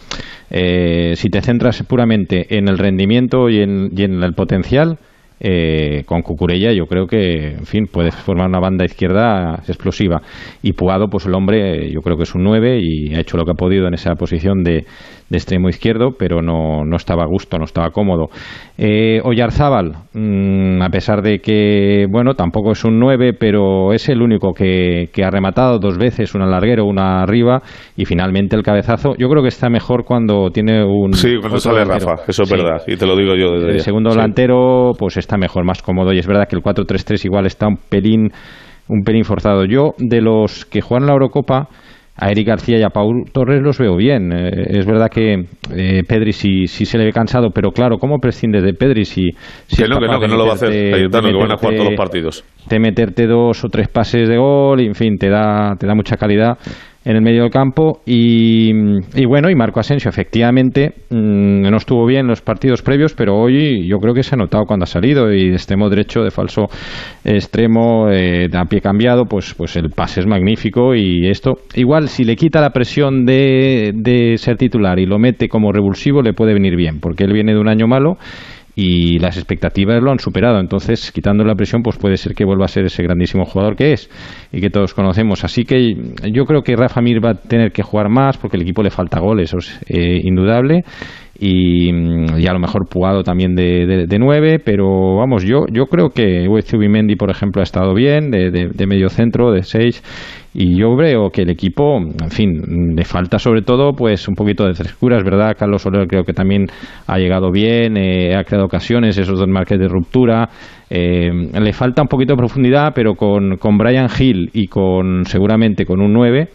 eh, si te centras puramente en el rendimiento y en, y en el potencial, eh, con Cucurella yo creo que, en fin, puedes formar una banda izquierda explosiva. Y Puado, pues el hombre, eh, yo creo que es un 9 y ha hecho lo que ha podido en esa posición de, de extremo izquierdo, pero no, no estaba a gusto, no estaba cómodo. Eh, Oyarzábal, mm, a pesar de que, bueno, tampoco es un 9, pero es el único que, que ha rematado dos veces, una larguero, una arriba, y finalmente el cabezazo. Yo creo que está mejor cuando tiene un. Sí, cuando otro sale delantero. Rafa, eso es Sí. verdad. Y te lo digo yo desde El segundo Sí. delantero, pues está mejor, más cómodo. Y es verdad que el 4-3-3 igual está un pelín, un pelín forzado. Yo, de los que juegan la Eurocopa, a Eric García y a Paul Torres los veo bien. Eh, es verdad que eh, Pedri sí, sí se le ve cansado, pero claro, ¿cómo prescindes de Pedri si, si Que no, que no, que no lo va a hacer meterte- Cayetano, de que van a jugar meterte- todos los partidos. de meterte dos o tres pases de gol, y, en fin, te da, te da mucha calidad. En el medio del campo y, bueno, y Marco Asensio efectivamente mm, no estuvo bien en los partidos previos, pero hoy yo creo que se ha notado cuando ha salido y de extremo derecho, de falso extremo, eh, a pie cambiado, pues, pues el pase es magnífico y esto, igual si le quita la presión de, de ser titular y lo mete como revulsivo, le puede venir bien, porque él viene de un año malo y las expectativas lo han superado. Entonces, quitando la presión, pues puede ser que vuelva a ser ese grandísimo jugador que es y que todos conocemos. Así que yo creo que Rafa Mir va a tener que jugar más porque el equipo le falta goles, eso es eh, indudable. Y, a lo mejor Pugado también de, de, nueve, pero vamos, yo yo creo que Mendy, por ejemplo, ha estado bien, de, de medio centro, de seis, y yo veo que el equipo, en fin, le falta sobre todo pues un poquito de frescura, es verdad, Carlos Soler creo que también ha llegado bien, eh, ha creado ocasiones, esos dos marques de ruptura, eh, le falta un poquito de profundidad, pero con, con Brian Hill y con seguramente con un 9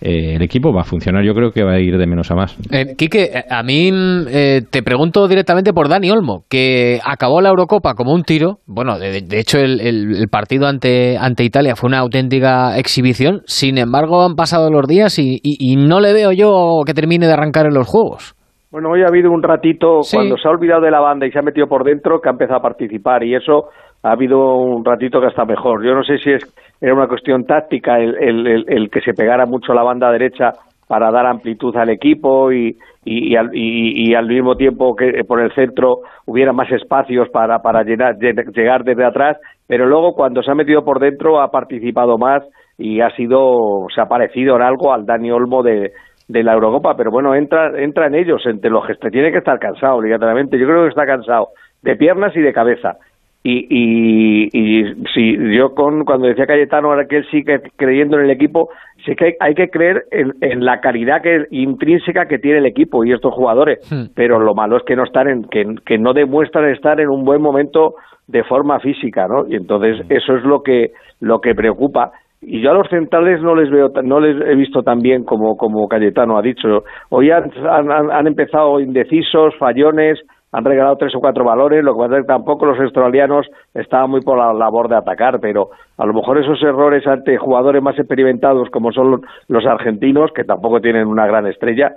eh, el equipo va a funcionar. Yo creo que va a ir de menos a más. Eh, Quique, a mí eh, te pregunto directamente por Dani Olmo, que acabó la Eurocopa como un tiro. Bueno, de, hecho, el, partido ante, ante Italia fue una auténtica exhibición. Sin embargo, han pasado los días y, no le veo yo que termine de arrancar en los juegos. Bueno, hoy ha habido un ratito, cuando se ha olvidado de la banda y se ha metido por dentro, que ha empezado a participar y eso ha habido un ratito que está mejor. Yo no sé si es era una cuestión táctica el, que se pegara mucho la banda derecha para dar amplitud al equipo y, y, al, y, al, mismo tiempo que por el centro hubiera más espacios para, para llegar desde atrás, pero luego cuando se ha metido por dentro ha participado más y ha sido, se ha parecido en algo al Dani Olmo de, de la Eurocopa, pero bueno, entra, entra en ellos, entre los que tiene que estar cansado obligatoriamente, yo creo que está cansado de piernas y de cabeza y, y, y si yo con cuando decía Cayetano ahora que él sigue creyendo en el equipo sí que hay, que creer en, la calidad que intrínseca que tiene el equipo y estos jugadores hmm. pero lo malo es que no están en que, que no demuestran estar en un buen momento de forma física no y entonces hmm. eso es lo que lo que preocupa y yo a los centrales no les veo no les he visto tan bien como como Cayetano ha dicho hoy han, han, han empezado indecisos fallones han regalado tres o cuatro valores, lo que pasa es que tampoco los australianos estaban muy por la labor de atacar, pero a lo mejor esos errores ante jugadores más experimentados como son los argentinos, que tampoco tienen una gran estrella,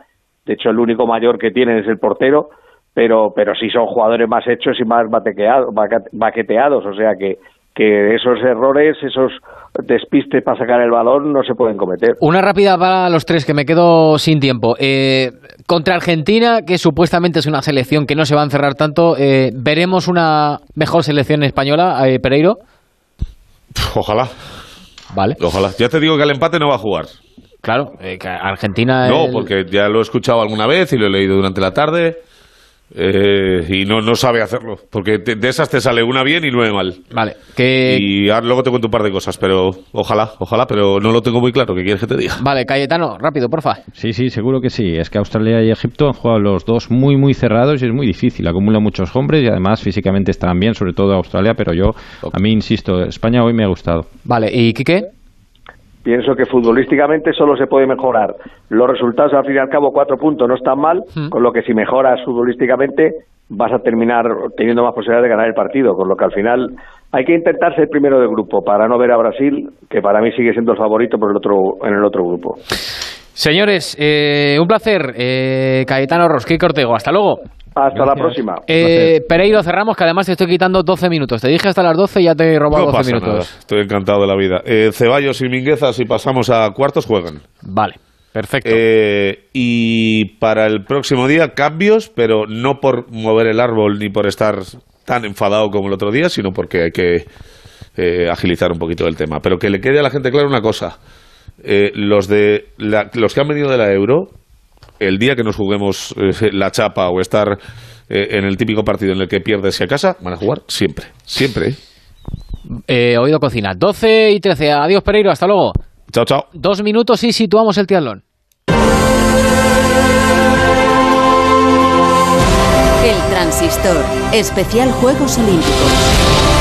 de hecho el único mayor que tienen es el portero, pero, pero sí son jugadores más hechos y más baqueteados, o sea que, que esos errores, esos despistes para sacar el balón no se pueden cometer. Una rápida para los tres, que me quedo sin tiempo. Eh, contra Argentina, que supuestamente es una selección que no se va a encerrar tanto, eh, ¿veremos una mejor selección española, eh, Pereiro? Ojalá. Vale. Ojalá. Ya te digo que el empate no va a jugar. Claro, Argentina... No, porque ya lo he escuchado alguna vez y lo he leído durante la tarde. Eh, y no, no sabe hacerlo, porque de esas te sale una bien y nueve mal. Vale, que... Y luego te cuento un par de cosas, pero ojalá, ojalá, pero no lo tengo muy claro, ¿qué quieres que te diga? Vale, Cayetano, rápido, porfa. Sí, sí, seguro que sí. Es que Australia y Egipto han jugado los dos muy, muy cerrados y es muy difícil. Acumula muchos hombres y además físicamente están bien, sobre todo Australia, pero yo, a mí, insisto, España hoy me ha gustado. Vale, ¿y Quique? Pienso que futbolísticamente solo se puede mejorar. Los resultados, al fin y al cabo, cuatro puntos no están mal, hmm. con lo que si mejoras futbolísticamente vas a terminar teniendo más posibilidades de ganar el partido, con lo que al final hay que intentar ser primero del grupo para no ver a Brasil, que para mí sigue siendo el favorito por el otro, en el otro grupo. Señores, eh, un placer. Eh, Caetano Rosquí Cortego, hasta luego. Hasta la próxima. Eh, Pereiro, cerramos, que además te estoy quitando 12 minutos. Te dije hasta las 12 y ya te he robado 12 minutos. Estoy encantado de la vida. Eh, Ceballos y Mingueza, si pasamos a cuartos, juegan. Vale, perfecto. Eh, y para el próximo día, cambios, pero no por mover el árbol ni por estar tan enfadado como el otro día, sino porque hay que eh, agilizar un poquito el tema. Pero que le quede a la gente claro una cosa. Eh, los, de los que han venido de la Euro el día que nos juguemos eh, la chapa o estar eh, en el típico partido en el que pierdes y a casa, van a jugar siempre, siempre. Eh, oído cocina, 12 y 13. Adiós Pereiro, hasta luego. Chao, chao. Dos minutos y situamos el triatlón. El transistor, especial Juegos Olímpicos.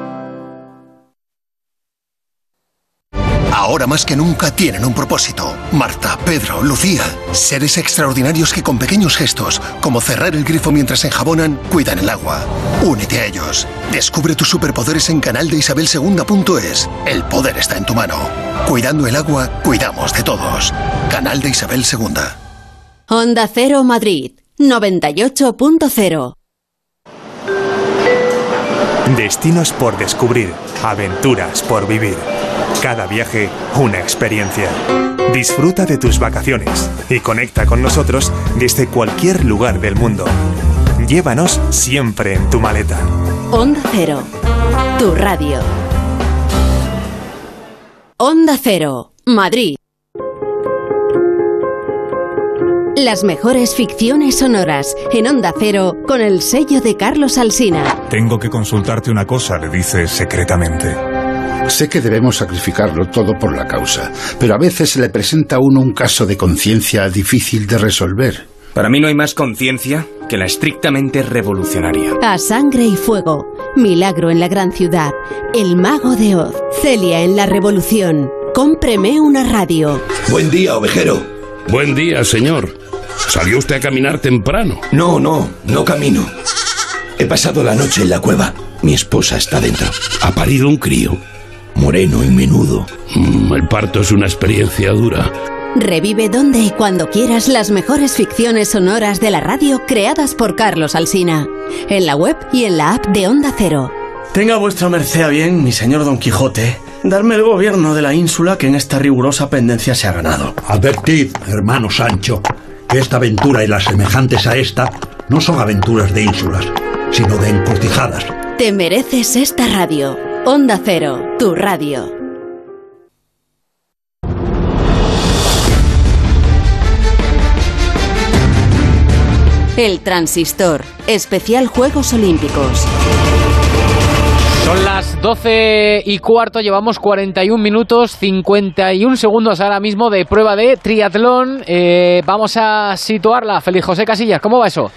Ahora más que nunca tienen un propósito. Marta, Pedro, Lucía. Seres extraordinarios que con pequeños gestos, como cerrar el grifo mientras enjabonan, cuidan el agua. Únete a ellos. Descubre tus superpoderes en canal de Isabel El poder está en tu mano. Cuidando el agua, cuidamos de todos. Canal de Isabel II. Onda Cero Madrid, 98.0. Destinos por descubrir, aventuras por vivir. Cada viaje, una experiencia. Disfruta de tus vacaciones y conecta con nosotros desde cualquier lugar del mundo. Llévanos siempre en tu maleta. Onda Cero, tu radio. Onda Cero, Madrid. Las mejores ficciones sonoras en Onda Cero con el sello de Carlos Alsina. Tengo que consultarte una cosa, le dice secretamente. Sé que debemos sacrificarlo todo por la causa, pero a veces se le presenta a uno un caso de conciencia difícil de resolver. Para mí no hay más conciencia que la estrictamente revolucionaria. A sangre y fuego, Milagro en la gran ciudad, El mago de Oz, Celia en la revolución. Cómpreme una radio. Buen día, ovejero. Buen día, señor. ¿Salió usted a caminar temprano? No, no, no camino. He pasado la noche en la cueva. Mi esposa está dentro. ¿Ha parido un crío? Moreno y menudo. Mm, el parto es una experiencia dura. Revive donde y cuando quieras las mejores ficciones sonoras de la radio creadas por Carlos Alsina. En la web y en la app de Onda Cero. Tenga vuestra merced a bien, mi señor Don Quijote, darme el gobierno de la ínsula que en esta rigurosa pendencia se ha ganado. Advertid, hermano Sancho, que esta aventura y las semejantes a esta no son aventuras de ínsulas, sino de encrucijadas. Te mereces esta radio. Onda Cero, tu radio. El Transistor, especial Juegos Olímpicos. Son las 12 y cuarto, llevamos 41 minutos, 51 segundos ahora mismo de prueba de triatlón. Eh, vamos a situarla. Feliz José Casillas, ¿cómo va eso?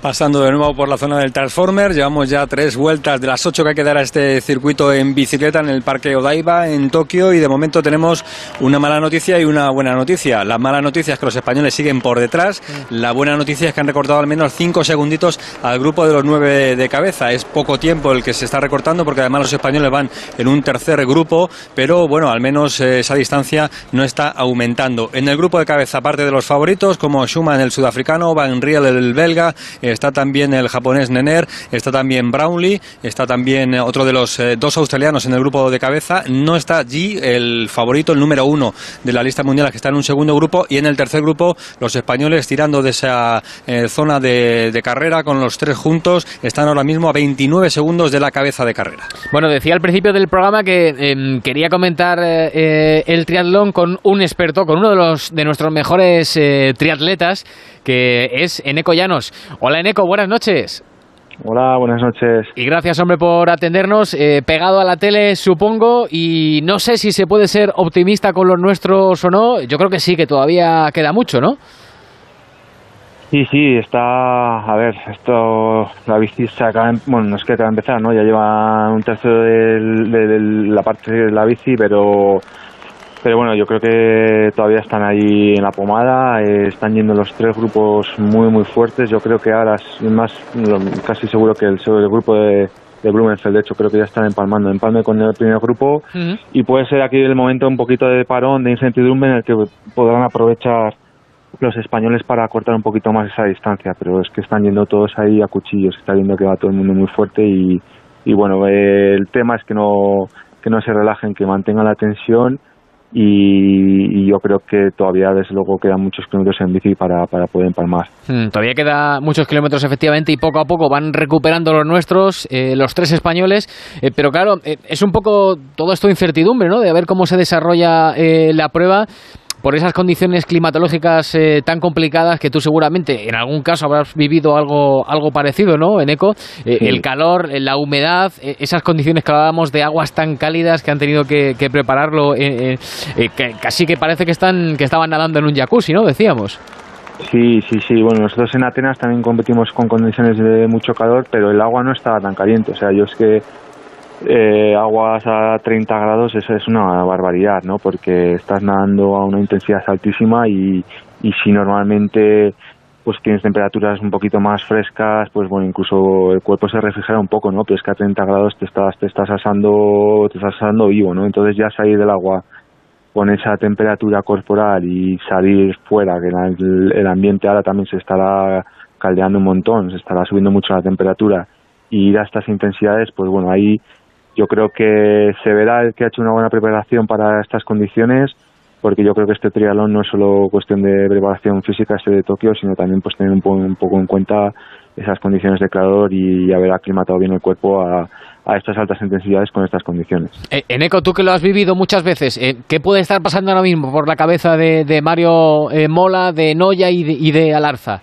Pasando de nuevo por la zona del Transformer, llevamos ya tres vueltas de las ocho que hay que dar a este circuito en bicicleta en el Parque Odaiba, en Tokio, y de momento tenemos una mala noticia y una buena noticia. La mala noticia es que los españoles siguen por detrás, la buena noticia es que han recortado al menos cinco segunditos al grupo de los nueve de cabeza. Es poco tiempo el que se está recortando porque además los españoles van en un tercer grupo, pero bueno, al menos eh, esa distancia no está aumentando. En el grupo de cabeza, aparte de los favoritos como Schumann el sudafricano, Van Riel el belga, está también el japonés Nenner, está también Brownlee, está también otro de los eh, dos australianos en el grupo de cabeza, no está allí el favorito, el número uno de la lista mundial que está en un segundo grupo y en el tercer grupo los españoles tirando de esa eh, zona de, carrera con los tres juntos están ahora mismo a 29 segundos de la cabeza de carrera. Bueno, decía al principio del programa que em, quería comentar eh, el triatlón con un experto, con uno de los de nuestros mejores triatletas que es Eneco Llanos. Hola Eneco, buenas noches. Hola, buenas noches. Y gracias, hombre, por atendernos. Eh, pegado a la tele, supongo, y no sé si se puede ser optimista con los nuestros o no. Yo creo que sí, que todavía queda mucho, ¿no? Sí, sí, está. A ver, esto. La bici se acaba. Bueno, no es que acaba de empezar, ¿no? Ya lleva un tercio de la parte de la bici, pero pero bueno, yo creo que todavía están ahí en la pomada, eh, están yendo los tres grupos muy muy fuertes. Yo creo que ahora es más, casi seguro que el, grupo de, de Blumenfeld, de hecho, creo que ya están empalmando, empalme con el primer grupo y puede ser aquí el momento un poquito de parón, de incertidumbre en el que podrán aprovechar los españoles para cortar un poquito más esa distancia, pero es que están yendo todos ahí a cuchillos, está viendo que va todo el mundo muy fuerte y, y bueno, el tema es que no, que no se relajen, que mantengan la tensión y, yo creo que todavía desde luego quedan muchos kilómetros en bici para, para poder empalmar. Hmm, todavía queda muchos kilómetros efectivamente y poco a poco van recuperando los nuestros, eh, los tres españoles, eh, pero claro, eh, es un poco todo esto incertidumbre, ¿no? De ver cómo se desarrolla la prueba por esas condiciones climatológicas eh, tan complicadas que tú seguramente en algún caso habrás vivido algo, algo parecido, ¿no? En ECO, eh, el calor, eh, la humedad, esas condiciones que hablábamos de aguas tan cálidas que han tenido que, prepararlo, casi que parece que, están, que estaban nadando en un jacuzzi, ¿no? Decíamos. Sí, sí, sí. Bueno, nosotros en Atenas también competimos con condiciones de mucho calor, pero el agua no estaba tan caliente. O sea, yo es que eh, aguas a 30 grados, eso es una barbaridad, ¿no? Porque estás nadando a una intensidad altísima y, y si normalmente pues tienes temperaturas un poquito más frescas, pues bueno, incluso el cuerpo se refrigera un poco, ¿no? Pero es que a 30 grados te estás, te estás asando, te estás asando vivo, ¿no? Entonces ya salir del agua con esa temperatura corporal y salir fuera, que el, el ambiente ahora también se estará caldeando un montón, se estará subiendo mucho la temperatura y ir a estas intensidades, pues bueno, ahí yo creo que se verá el que ha hecho una buena preparación para estas condiciones, porque yo creo que este triatlón no es solo cuestión de preparación física este de Tokio, sino también pues tener un, poco, en cuenta esas condiciones de calor y haber aclimatado bien el cuerpo a, estas altas intensidades con estas condiciones. Eh, Eneco, tú que lo has vivido muchas veces, eh, ¿qué puede estar pasando ahora mismo por la cabeza de, Mario eh, Mola, de Noya de, y de Alarza?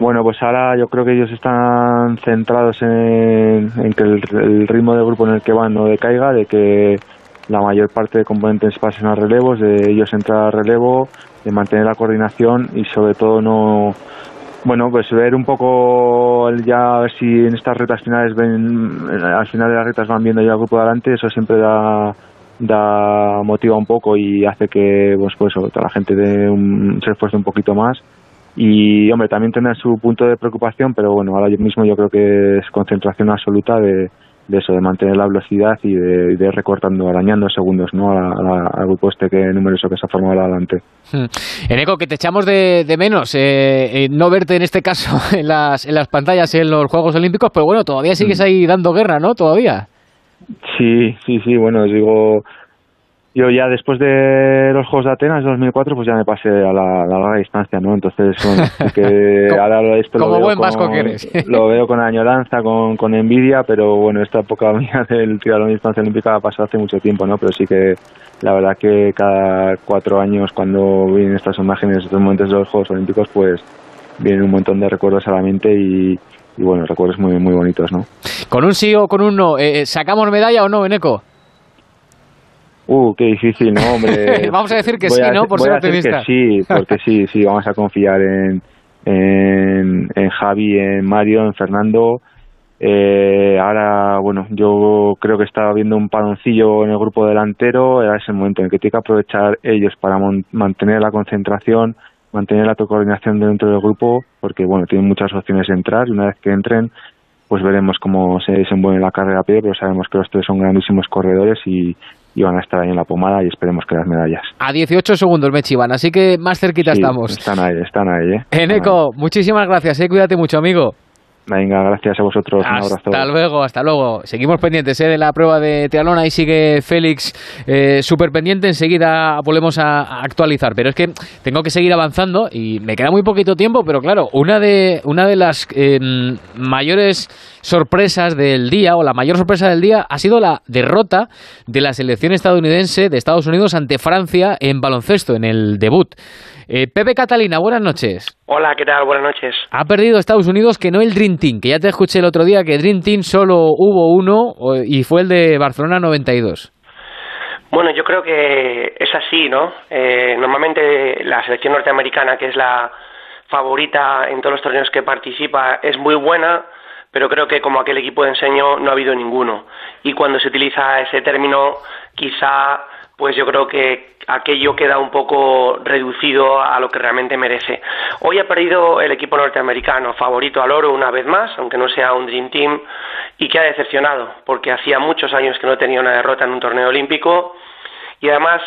Bueno, pues ahora yo creo que ellos están centrados en, que el, ritmo del grupo en el que van no decaiga, de que la mayor parte de componentes pasen a relevos, de ellos entrar a relevo, de mantener la coordinación y sobre todo no, bueno, pues ver un poco ya a ver si en estas retas finales ven, al final de las retas van viendo ya el grupo de adelante, eso siempre da, da motiva un poco y hace que pues, pues la gente de un, se esfuerce un poquito más y hombre también tendrá su punto de preocupación pero bueno ahora mismo yo creo que es concentración absoluta de, eso de mantener la velocidad y de, ir recortando arañando segundos no al grupo este que numeroso que se ha formado adelante hmm. Eneco que te echamos de, menos eh, eh, no verte en este caso en las, en las pantallas en los Juegos Olímpicos pero bueno todavía sigues hmm. ahí dando guerra no todavía sí sí sí bueno digo yo ya después de los Juegos de Atenas 2004 pues ya me pasé a la, larga distancia, ¿no? Entonces, que ahora esto lo veo, con, lo veo con añoranza, con, con envidia, pero bueno, esta época mía del triatlón de distancia olímpica ha pasado hace mucho tiempo, ¿no? Pero sí que la verdad que cada cuatro años cuando vienen estas imágenes, estos momentos de los Juegos Olímpicos, pues vienen un montón de recuerdos a la mente y, bueno, recuerdos muy, muy bonitos, ¿no? Con un sí o con un no, eh, ¿sacamos medalla o no, Beneco? Uh, qué difícil, ¿no, hombre? vamos a decir que sí, ¿no? Por ser optimista. sí, porque sí, sí, vamos a confiar en, en, en Javi, en Mario, en Fernando. Eh, ahora, bueno, yo creo que estaba viendo un paloncillo en el grupo delantero. Era ese momento en el que tiene que aprovechar ellos para mantener la concentración, mantener la coordinación dentro del grupo, porque, bueno, tienen muchas opciones de entrar y una vez que entren, pues veremos cómo se desenvuelve la carrera a pie, pero sabemos que los tres son grandísimos corredores y, y van a estar ahí en la pomada y esperemos que las medallas. A 18 segundos me chivan, así que más cerquita estamos. Están ahí, están ahí. ¿eh? Eneco, muchísimas gracias, ¿eh? cuídate mucho, amigo. Venga, gracias a vosotros. Un abrazo. Hasta luego, hasta luego. Seguimos pendientes ¿eh? de la prueba de triatlón. Ahí sigue Félix eh, súper pendiente. Enseguida volvemos a, actualizar. Pero es que tengo que seguir avanzando y me queda muy poquito tiempo. Pero claro, una de, una de las em, mayores sorpresas del día, o la mayor sorpresa del día, ha sido la derrota de la selección estadounidense de Estados Unidos ante Francia en baloncesto, en el debut. Eh, Pepe Catalina, buenas noches. Hola, ¿qué tal? Buenas noches. Ha perdido Estados Unidos que no el Dream Team, que ya te escuché el otro día que Dream Team solo hubo uno y fue el de Barcelona 92. Bueno, yo creo que es así, ¿no? Eh, normalmente la selección norteamericana, que es la favorita en todos los torneos que participa, es muy buena, pero creo que como aquel equipo de enseño no ha habido ninguno. Y cuando se utiliza ese término, quizá pues yo creo que aquello queda un poco reducido a lo que realmente merece. Hoy ha perdido el equipo norteamericano, favorito al oro una vez más, aunque no sea un Dream Team, y que ha decepcionado, porque hacía muchos años que no tenía una derrota en un torneo olímpico, y además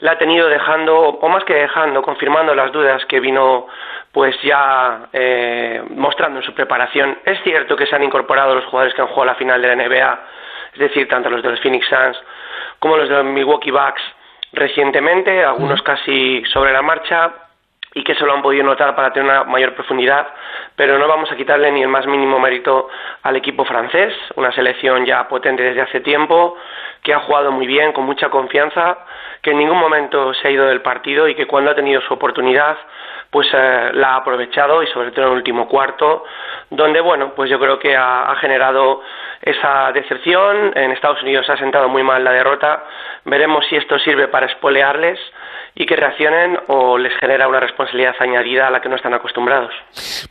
la ha tenido dejando, o más que dejando, confirmando las dudas que vino pues ya eh, mostrando en su preparación. Es cierto que se han incorporado los jugadores que han jugado la final de la NBA, es decir, tanto los de los Phoenix Suns como los de Milwaukee Bucks recientemente, algunos casi sobre la marcha y que se lo han podido notar para tener una mayor profundidad, pero no vamos a quitarle ni el más mínimo mérito al equipo francés, una selección ya potente desde hace tiempo, que ha jugado muy bien, con mucha confianza, que en ningún momento se ha ido del partido y que cuando ha tenido su oportunidad, pues eh, la ha aprovechado y sobre todo en el último cuarto, donde bueno, pues yo creo que ha, generado esa decepción. En Estados Unidos ha sentado muy mal la derrota. Veremos si esto sirve para espolearles y que reaccionen o les genera una responsabilidad añadida a la que no están acostumbrados.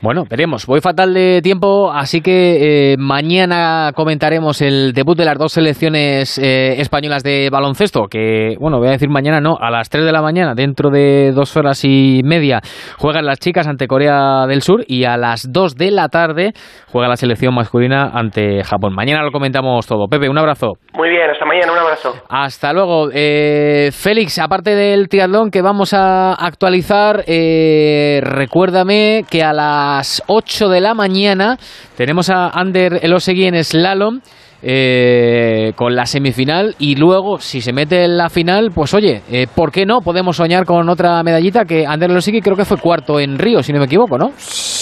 Bueno, veremos. Voy fatal de tiempo, así que eh, mañana comentaremos el debut de las dos selecciones eh, españolas de baloncesto, que, bueno, voy a decir mañana no, a las 3 de la mañana, dentro de dos horas y media, juegan las chicas ante Corea del Sur y a las 2 de la tarde juega la selección masculina ante Japón. Mañana lo comentamos todo. Pepe, un abrazo. Muy bien, hasta mañana, un abrazo. Hasta luego. Eh, Félix, aparte del triatlón, que vamos a actualizar, eh, recuérdame que a las 8 de la mañana tenemos a Ander Elosegui en slalom. Eh, con la semifinal y luego si se mete en la final pues oye eh, ¿por qué no? podemos soñar con otra medallita que Ander Elosegui creo que fue cuarto en Río si no me equivoco ¿no?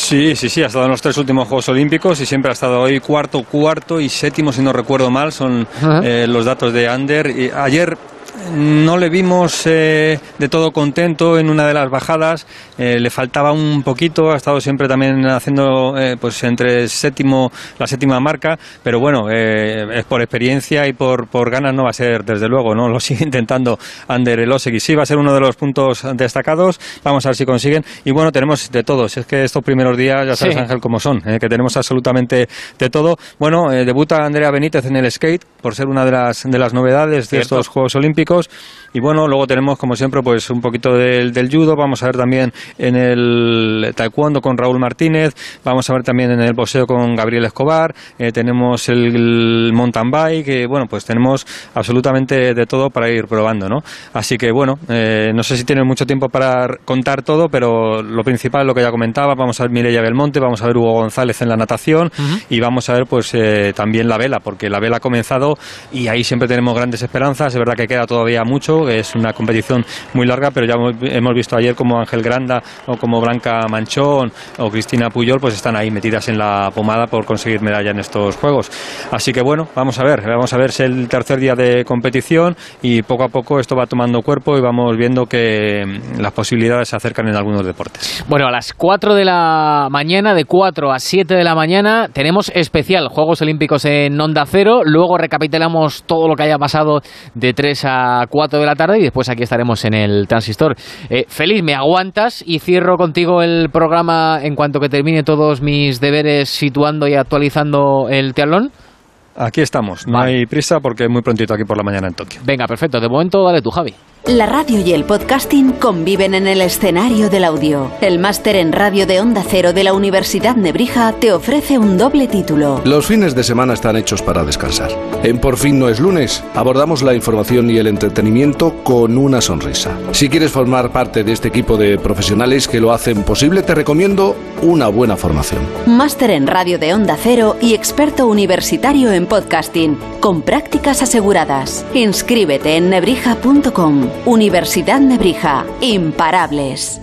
Sí, sí, sí ha estado en los tres últimos Juegos Olímpicos y siempre ha estado hoy cuarto, cuarto y séptimo si no recuerdo mal. Son los datos de Ander. Y ayer no le vimos eh, de todo contento en una de las bajadas, eh, le faltaba un poquito, ha estado siempre también haciendo eh, pues entre séptimo, la séptima marca, pero bueno, es por experiencia y por, por ganas no va a ser desde luego, ¿no? Lo sigue intentando Ander Elosegui. Sí, va a ser uno de los puntos destacados, vamos a ver si consiguen. Y bueno, tenemos de todos, es que estos primeros días, ya sabes Ángel cómo son, que tenemos absolutamente de todo. Bueno, debuta Andrea Benítez en el skate, por ser una de las, de las novedades de estos Juegos Olímpicos Olímpicos y bueno, luego tenemos, como siempre, pues un poquito del, judo. Vamos a ver también en el taekwondo con Raúl Martínez. Vamos a ver también en el boxeo con Gabriel Escobar. Eh, tenemos el, mountain bike. Que, bueno, pues tenemos absolutamente de todo para ir probando, ¿no? Así que bueno, eh, no sé si tienen mucho tiempo para contar todo, pero lo principal, lo que ya comentaba, vamos a ver Mireia Belmonte, vamos a ver Hugo González en la natación y vamos a ver pues eh, también la vela, porque la vela ha comenzado y ahí siempre tenemos grandes esperanzas. Es verdad que queda todavía mucho, es una competición muy larga, pero ya hemos visto ayer como Ángel Granda o como Blanca Manchón o Cristina Puyol pues están ahí metidas en la pomada por conseguir medalla en estos juegos. Así que bueno, vamos a ver, vamos a ver si el tercer día de competición y poco a poco esto va tomando cuerpo y vamos viendo que mm, las posibilidades se acercan en algunos deportes. Bueno, a las 4 de la mañana, de 4 a 7 de la mañana, tenemos especial Juegos Olímpicos en Onda Cero, luego recapitulamos todo lo que haya pasado de 3 a 4 de la tarde y después aquí estaremos en el transistor. Eh, Feliz, ¿me aguantas y cierro contigo el programa en cuanto que termine todos mis deberes situando y actualizando el tealón? Aquí estamos, no hay prisa porque es muy prontito aquí por la mañana en Tokio. Venga, perfecto. De momento, dale tú, Javi. La radio y el podcasting conviven en el escenario del audio. El máster en radio de Onda Cero de la Universidad Nebrija te ofrece un doble título. Los fines de semana están hechos para descansar. En Por fin no es lunes, abordamos la información y el entretenimiento con una sonrisa. Si quieres formar parte de este equipo de profesionales que lo hacen posible, te recomiendo una buena formación. Máster en radio de Onda Cero y experto universitario en podcasting, con prácticas aseguradas. Inscríbete en nebrija.com. Universidad Nebrija. Imparables.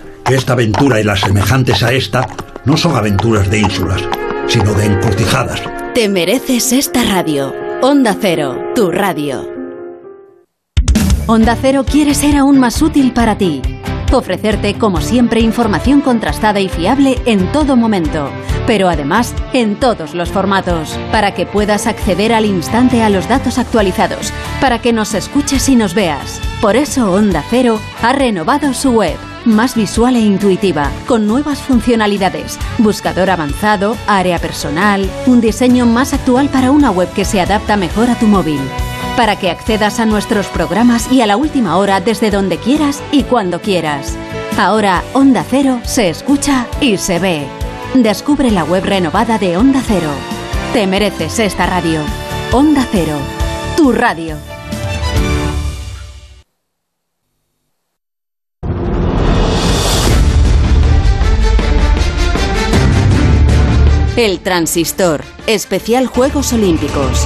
que esta aventura y las semejantes a esta no son aventuras de ínsulas, sino de encrucijadas. Te mereces esta radio. Onda Cero, tu radio. Onda Cero quiere ser aún más útil para ti. Ofrecerte, como siempre, información contrastada y fiable en todo momento, pero además en todos los formatos, para que puedas acceder al instante a los datos actualizados, para que nos escuches y nos veas. Por eso Onda Cero ha renovado su web más visual e intuitiva, con nuevas funcionalidades, buscador avanzado, área personal, un diseño más actual para una web que se adapta mejor a tu móvil. Para que accedas a nuestros programas y a la última hora desde donde quieras y cuando quieras. Ahora Onda Cero se escucha y se ve. Descubre la web renovada de Onda Cero. Te mereces esta radio. Onda Cero, tu radio. El Transistor, especial Juegos Olímpicos.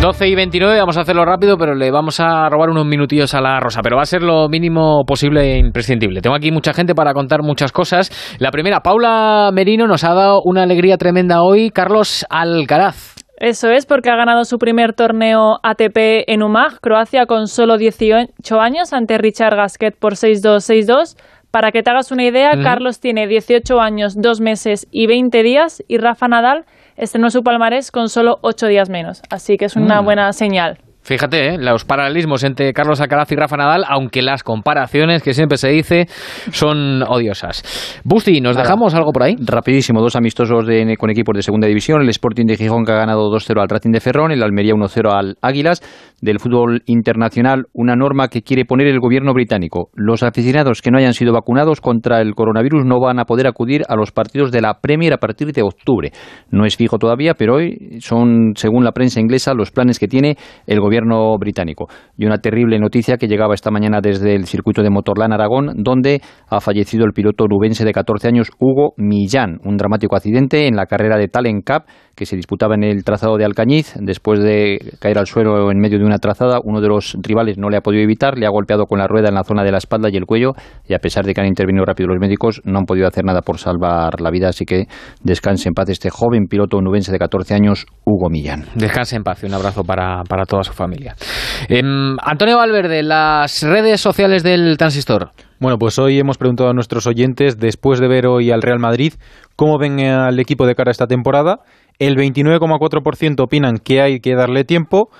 12 y 29, vamos a hacerlo rápido, pero le vamos a robar unos minutillos a la Rosa, pero va a ser lo mínimo posible e imprescindible. Tengo aquí mucha gente para contar muchas cosas. La primera, Paula Merino nos ha dado una alegría tremenda hoy, Carlos Alcaraz. Eso es, porque ha ganado su primer torneo ATP en Umag, Croacia, con solo 18 años, ante Richard Gasquet por 6-2, 6-2. Para que te hagas una idea, Carlos tiene 18 años, 2 meses y 20 días y Rafa Nadal estrenó su palmarés con solo 8 días menos. Así que es una Mm. buena señal. Fíjate, ¿eh? los paralelismos entre Carlos Alcaraz y Rafa Nadal, aunque las comparaciones que siempre se dice son odiosas. Busti, ¿nos dejamos algo por ahí? Rapidísimo, dos amistosos de- con equipos de segunda división. El Sporting de Gijón que ha ganado 2-0 al Racing de Ferrón, el Almería 1-0 al Águilas. Del fútbol internacional, una norma que quiere poner el gobierno británico. Los aficionados que no hayan sido vacunados contra el coronavirus no van a poder acudir a los partidos de la Premier a partir de octubre. No es fijo todavía, pero hoy son, según la prensa inglesa, los planes que tiene el gobierno británico. Y una terrible noticia que llegaba esta mañana desde el circuito de Motorland Aragón, donde ha fallecido el piloto nubense de 14 años, Hugo Millán. Un dramático accidente en la carrera de Talent Cup que se disputaba en el trazado de Alcañiz. Después de caer al suelo en medio de una trazada, uno de los rivales no le ha podido evitar, le ha golpeado con la rueda en la zona de la espalda y el cuello, y a pesar de que han intervenido rápido los médicos, no han podido hacer nada por salvar la vida. Así que descanse en paz este joven piloto nubense de 14 años, Hugo Millán. Descanse en paz y un abrazo para, para toda su familia. Em, Antonio Valverde, las redes sociales del transistor. Bueno, pues hoy hemos preguntado a nuestros oyentes, después de ver hoy al Real Madrid, cómo ven al equipo de cara a esta temporada. El 29,4% opinan que hay que darle tiempo,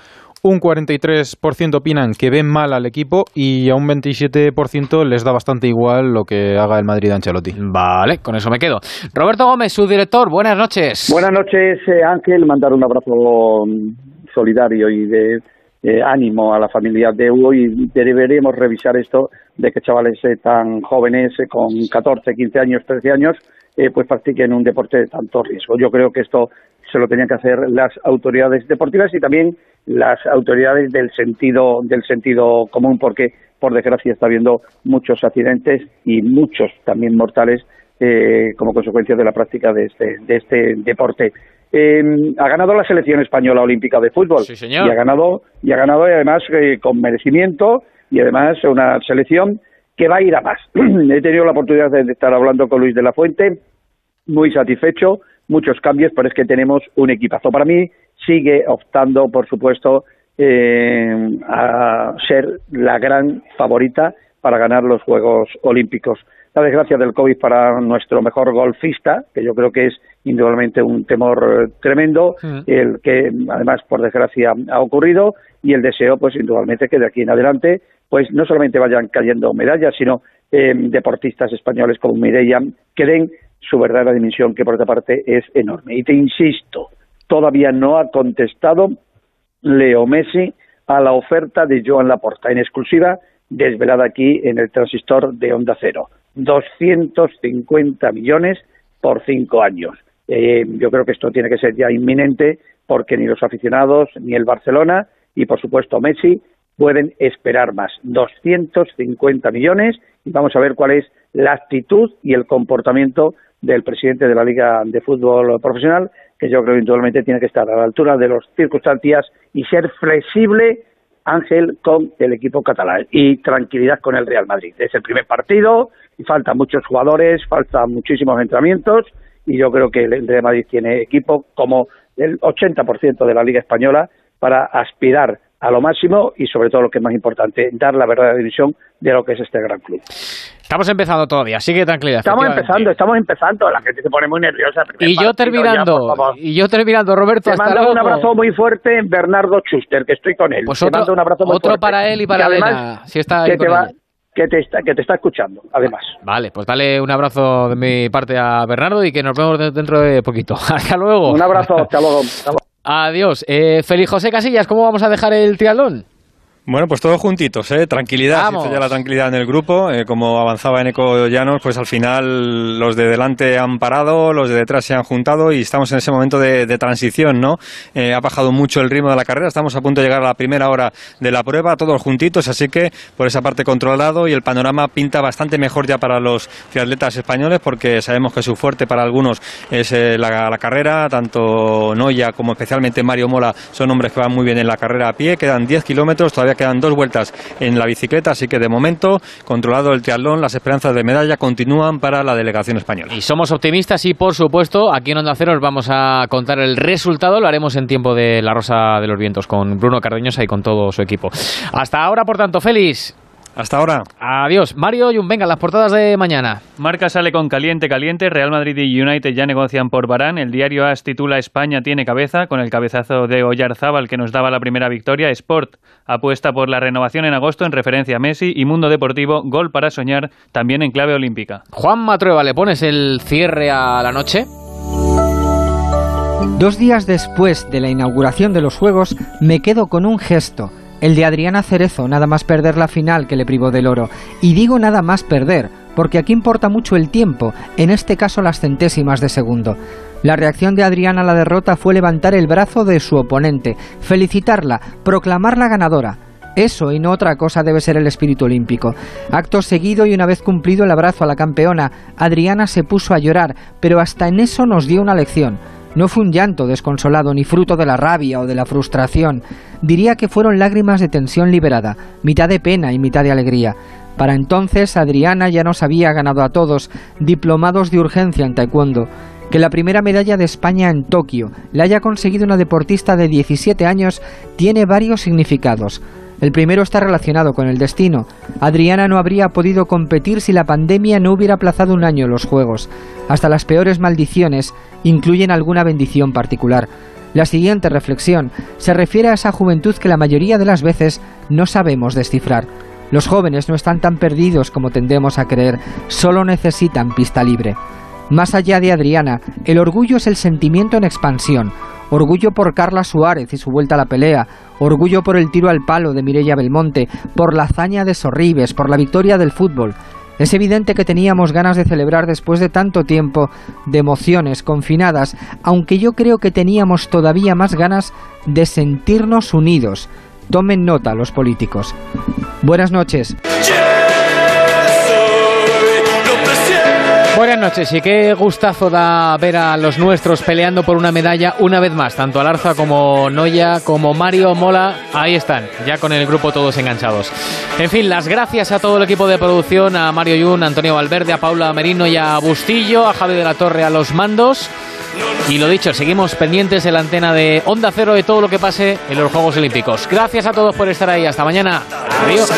un 43% opinan que ven mal al equipo y a un 27% les da bastante igual lo que haga el Madrid de Ancelotti. Vale, con eso me quedo. Roberto Gómez, su director, buenas noches. Buenas noches, eh, Ángel. Mandar un abrazo solidario y de eh, ánimo a la familia de Hugo y deberíamos revisar esto de que chavales eh, tan jóvenes, eh, con 14, 15 años, 13 años, eh, pues practiquen un deporte de tanto riesgo. Yo creo que esto se lo tenían que hacer las autoridades deportivas y también las autoridades del sentido del sentido común, porque por desgracia está habiendo muchos accidentes y muchos también mortales como consecuencia de la práctica de este de este deporte. Eh, ha ganado la selección española olímpica de fútbol señor. y ha ganado y ha ganado y además eh, con merecimiento y además una selección que va a ir a más. He tenido la oportunidad de estar hablando con Luis de la Fuente, muy satisfecho, muchos cambios, pero es que tenemos un equipazo. Para mí sigue optando, por supuesto, eh, a ser la gran favorita para ganar los Juegos Olímpicos. La desgracia del COVID para nuestro mejor golfista, que yo creo que es indudablemente un temor eh, tremendo, el que además por desgracia ha ocurrido, y el deseo, pues indudablemente que de aquí en adelante, pues no solamente vayan cayendo medallas, sino eh, deportistas españoles como Mireia que den su verdadera dimensión, que por otra parte es enorme. Y te insisto, todavía no ha contestado Leo Messi a la oferta de Joan Laporta, en exclusiva, desvelada aquí en el transistor de Onda Cero. 250 millones por cinco años. Eh, yo creo que esto tiene que ser ya inminente porque ni los aficionados ni el Barcelona y por supuesto Messi pueden esperar más. 250 millones y vamos a ver cuál es la actitud y el comportamiento del presidente de la Liga de Fútbol Profesional, que yo creo que indudablemente tiene que estar a la altura de las circunstancias y ser flexible, Ángel, con el equipo catalán y tranquilidad con el Real Madrid. Es el primer partido y faltan muchos jugadores, faltan muchísimos entrenamientos y yo creo que el Real Madrid tiene equipo como el 80% de la Liga Española para aspirar a lo máximo y sobre todo lo que es más importante, dar la verdadera división de lo que es este gran club. Estamos empezando todavía, sigue tranquilidad. Estamos empezando, estamos empezando, la gente se pone muy nerviosa. Y yo terminando, ya, y yo terminando, Roberto, Te hasta mando un abrazo muy fuerte, Bernardo Schuster, que estoy con él. Pues Te otro- mando un abrazo muy otro fuerte. para él y para además, Elena, si está ahí que con te va, ella. Que te está, que te está escuchando, además. Vale, pues dale un abrazo de mi parte a Bernardo y que nos vemos dentro de poquito. Hasta luego. Un abrazo, hasta luego. Adiós. Eh, Feliz José Casillas, ¿cómo vamos a dejar el triatlón? Bueno, pues todos juntitos, ¿eh? Tranquilidad, ya la tranquilidad en el grupo. Eh, como avanzaba en Eco Llanos, pues al final los de delante han parado, los de detrás se han juntado y estamos en ese momento de, transición, ¿no? Eh, ha bajado mucho el ritmo de la carrera, estamos a punto de llegar a la primera hora de la prueba, todos juntitos, así que por esa parte controlado y el panorama pinta bastante mejor ya para los triatletas españoles porque sabemos que su fuerte para algunos es eh, la, la, carrera, tanto Noya como especialmente Mario Mola son hombres que van muy bien en la carrera a pie, quedan 10 kilómetros, todavía quedan dos vueltas en la bicicleta, así que de momento, controlado el triatlón, las esperanzas de medalla continúan para la delegación española. Y somos optimistas y, por supuesto, aquí en Onda Cero os vamos a contar el resultado, lo haremos en tiempo de la Rosa de los Vientos con Bruno Cardeñosa y con todo su equipo. Hasta ahora, por tanto, Félix. Hasta ahora. Adiós. Mario Jun, venga, las portadas de mañana. Marca sale con caliente, caliente. Real Madrid y United ya negocian por Barán. El diario AS titula España tiene cabeza, con el cabezazo de Oyarzábal que nos daba la primera victoria. Sport apuesta por la renovación en agosto en referencia a Messi. Y Mundo Deportivo, gol para soñar, también en clave olímpica. Juan Matrueva, ¿le pones el cierre a la noche? Dos días después de la inauguración de los Juegos, me quedo con un gesto el de Adriana Cerezo, nada más perder la final que le privó del oro. Y digo nada más perder, porque aquí importa mucho el tiempo, en este caso las centésimas de segundo. La reacción de Adriana a la derrota fue levantar el brazo de su oponente, felicitarla, proclamarla ganadora. Eso y no otra cosa debe ser el espíritu olímpico. Acto seguido y una vez cumplido el abrazo a la campeona, Adriana se puso a llorar, pero hasta en eso nos dio una lección. No fue un llanto desconsolado ni fruto de la rabia o de la frustración. Diría que fueron lágrimas de tensión liberada, mitad de pena y mitad de alegría. Para entonces Adriana ya nos había ganado a todos, diplomados de urgencia en taekwondo. Que la primera medalla de España en Tokio la haya conseguido una deportista de 17 años tiene varios significados. El primero está relacionado con el destino. Adriana no habría podido competir si la pandemia no hubiera aplazado un año los Juegos. Hasta las peores maldiciones incluyen alguna bendición particular. La siguiente reflexión se refiere a esa juventud que la mayoría de las veces no sabemos descifrar. Los jóvenes no están tan perdidos como tendemos a creer, solo necesitan pista libre. Más allá de Adriana, el orgullo es el sentimiento en expansión, orgullo por Carla Suárez y su vuelta a la pelea, orgullo por el tiro al palo de Mireia Belmonte, por la hazaña de Sorribes, por la victoria del fútbol. Es evidente que teníamos ganas de celebrar después de tanto tiempo de emociones confinadas, aunque yo creo que teníamos todavía más ganas de sentirnos unidos. Tomen nota los políticos. Buenas noches. Buenas noches y qué gustazo da ver a los nuestros peleando por una medalla una vez más, tanto Alarza como Noya, como Mario Mola, ahí están, ya con el grupo todos enganchados. En fin, las gracias a todo el equipo de producción, a Mario Yun, a Antonio Valverde, a Paula Merino y a Bustillo, a Javi de la Torre a los mandos. Y lo dicho, seguimos pendientes de la antena de Onda Cero de todo lo que pase en los Juegos Olímpicos. Gracias a todos por estar ahí. Hasta mañana. Adiós.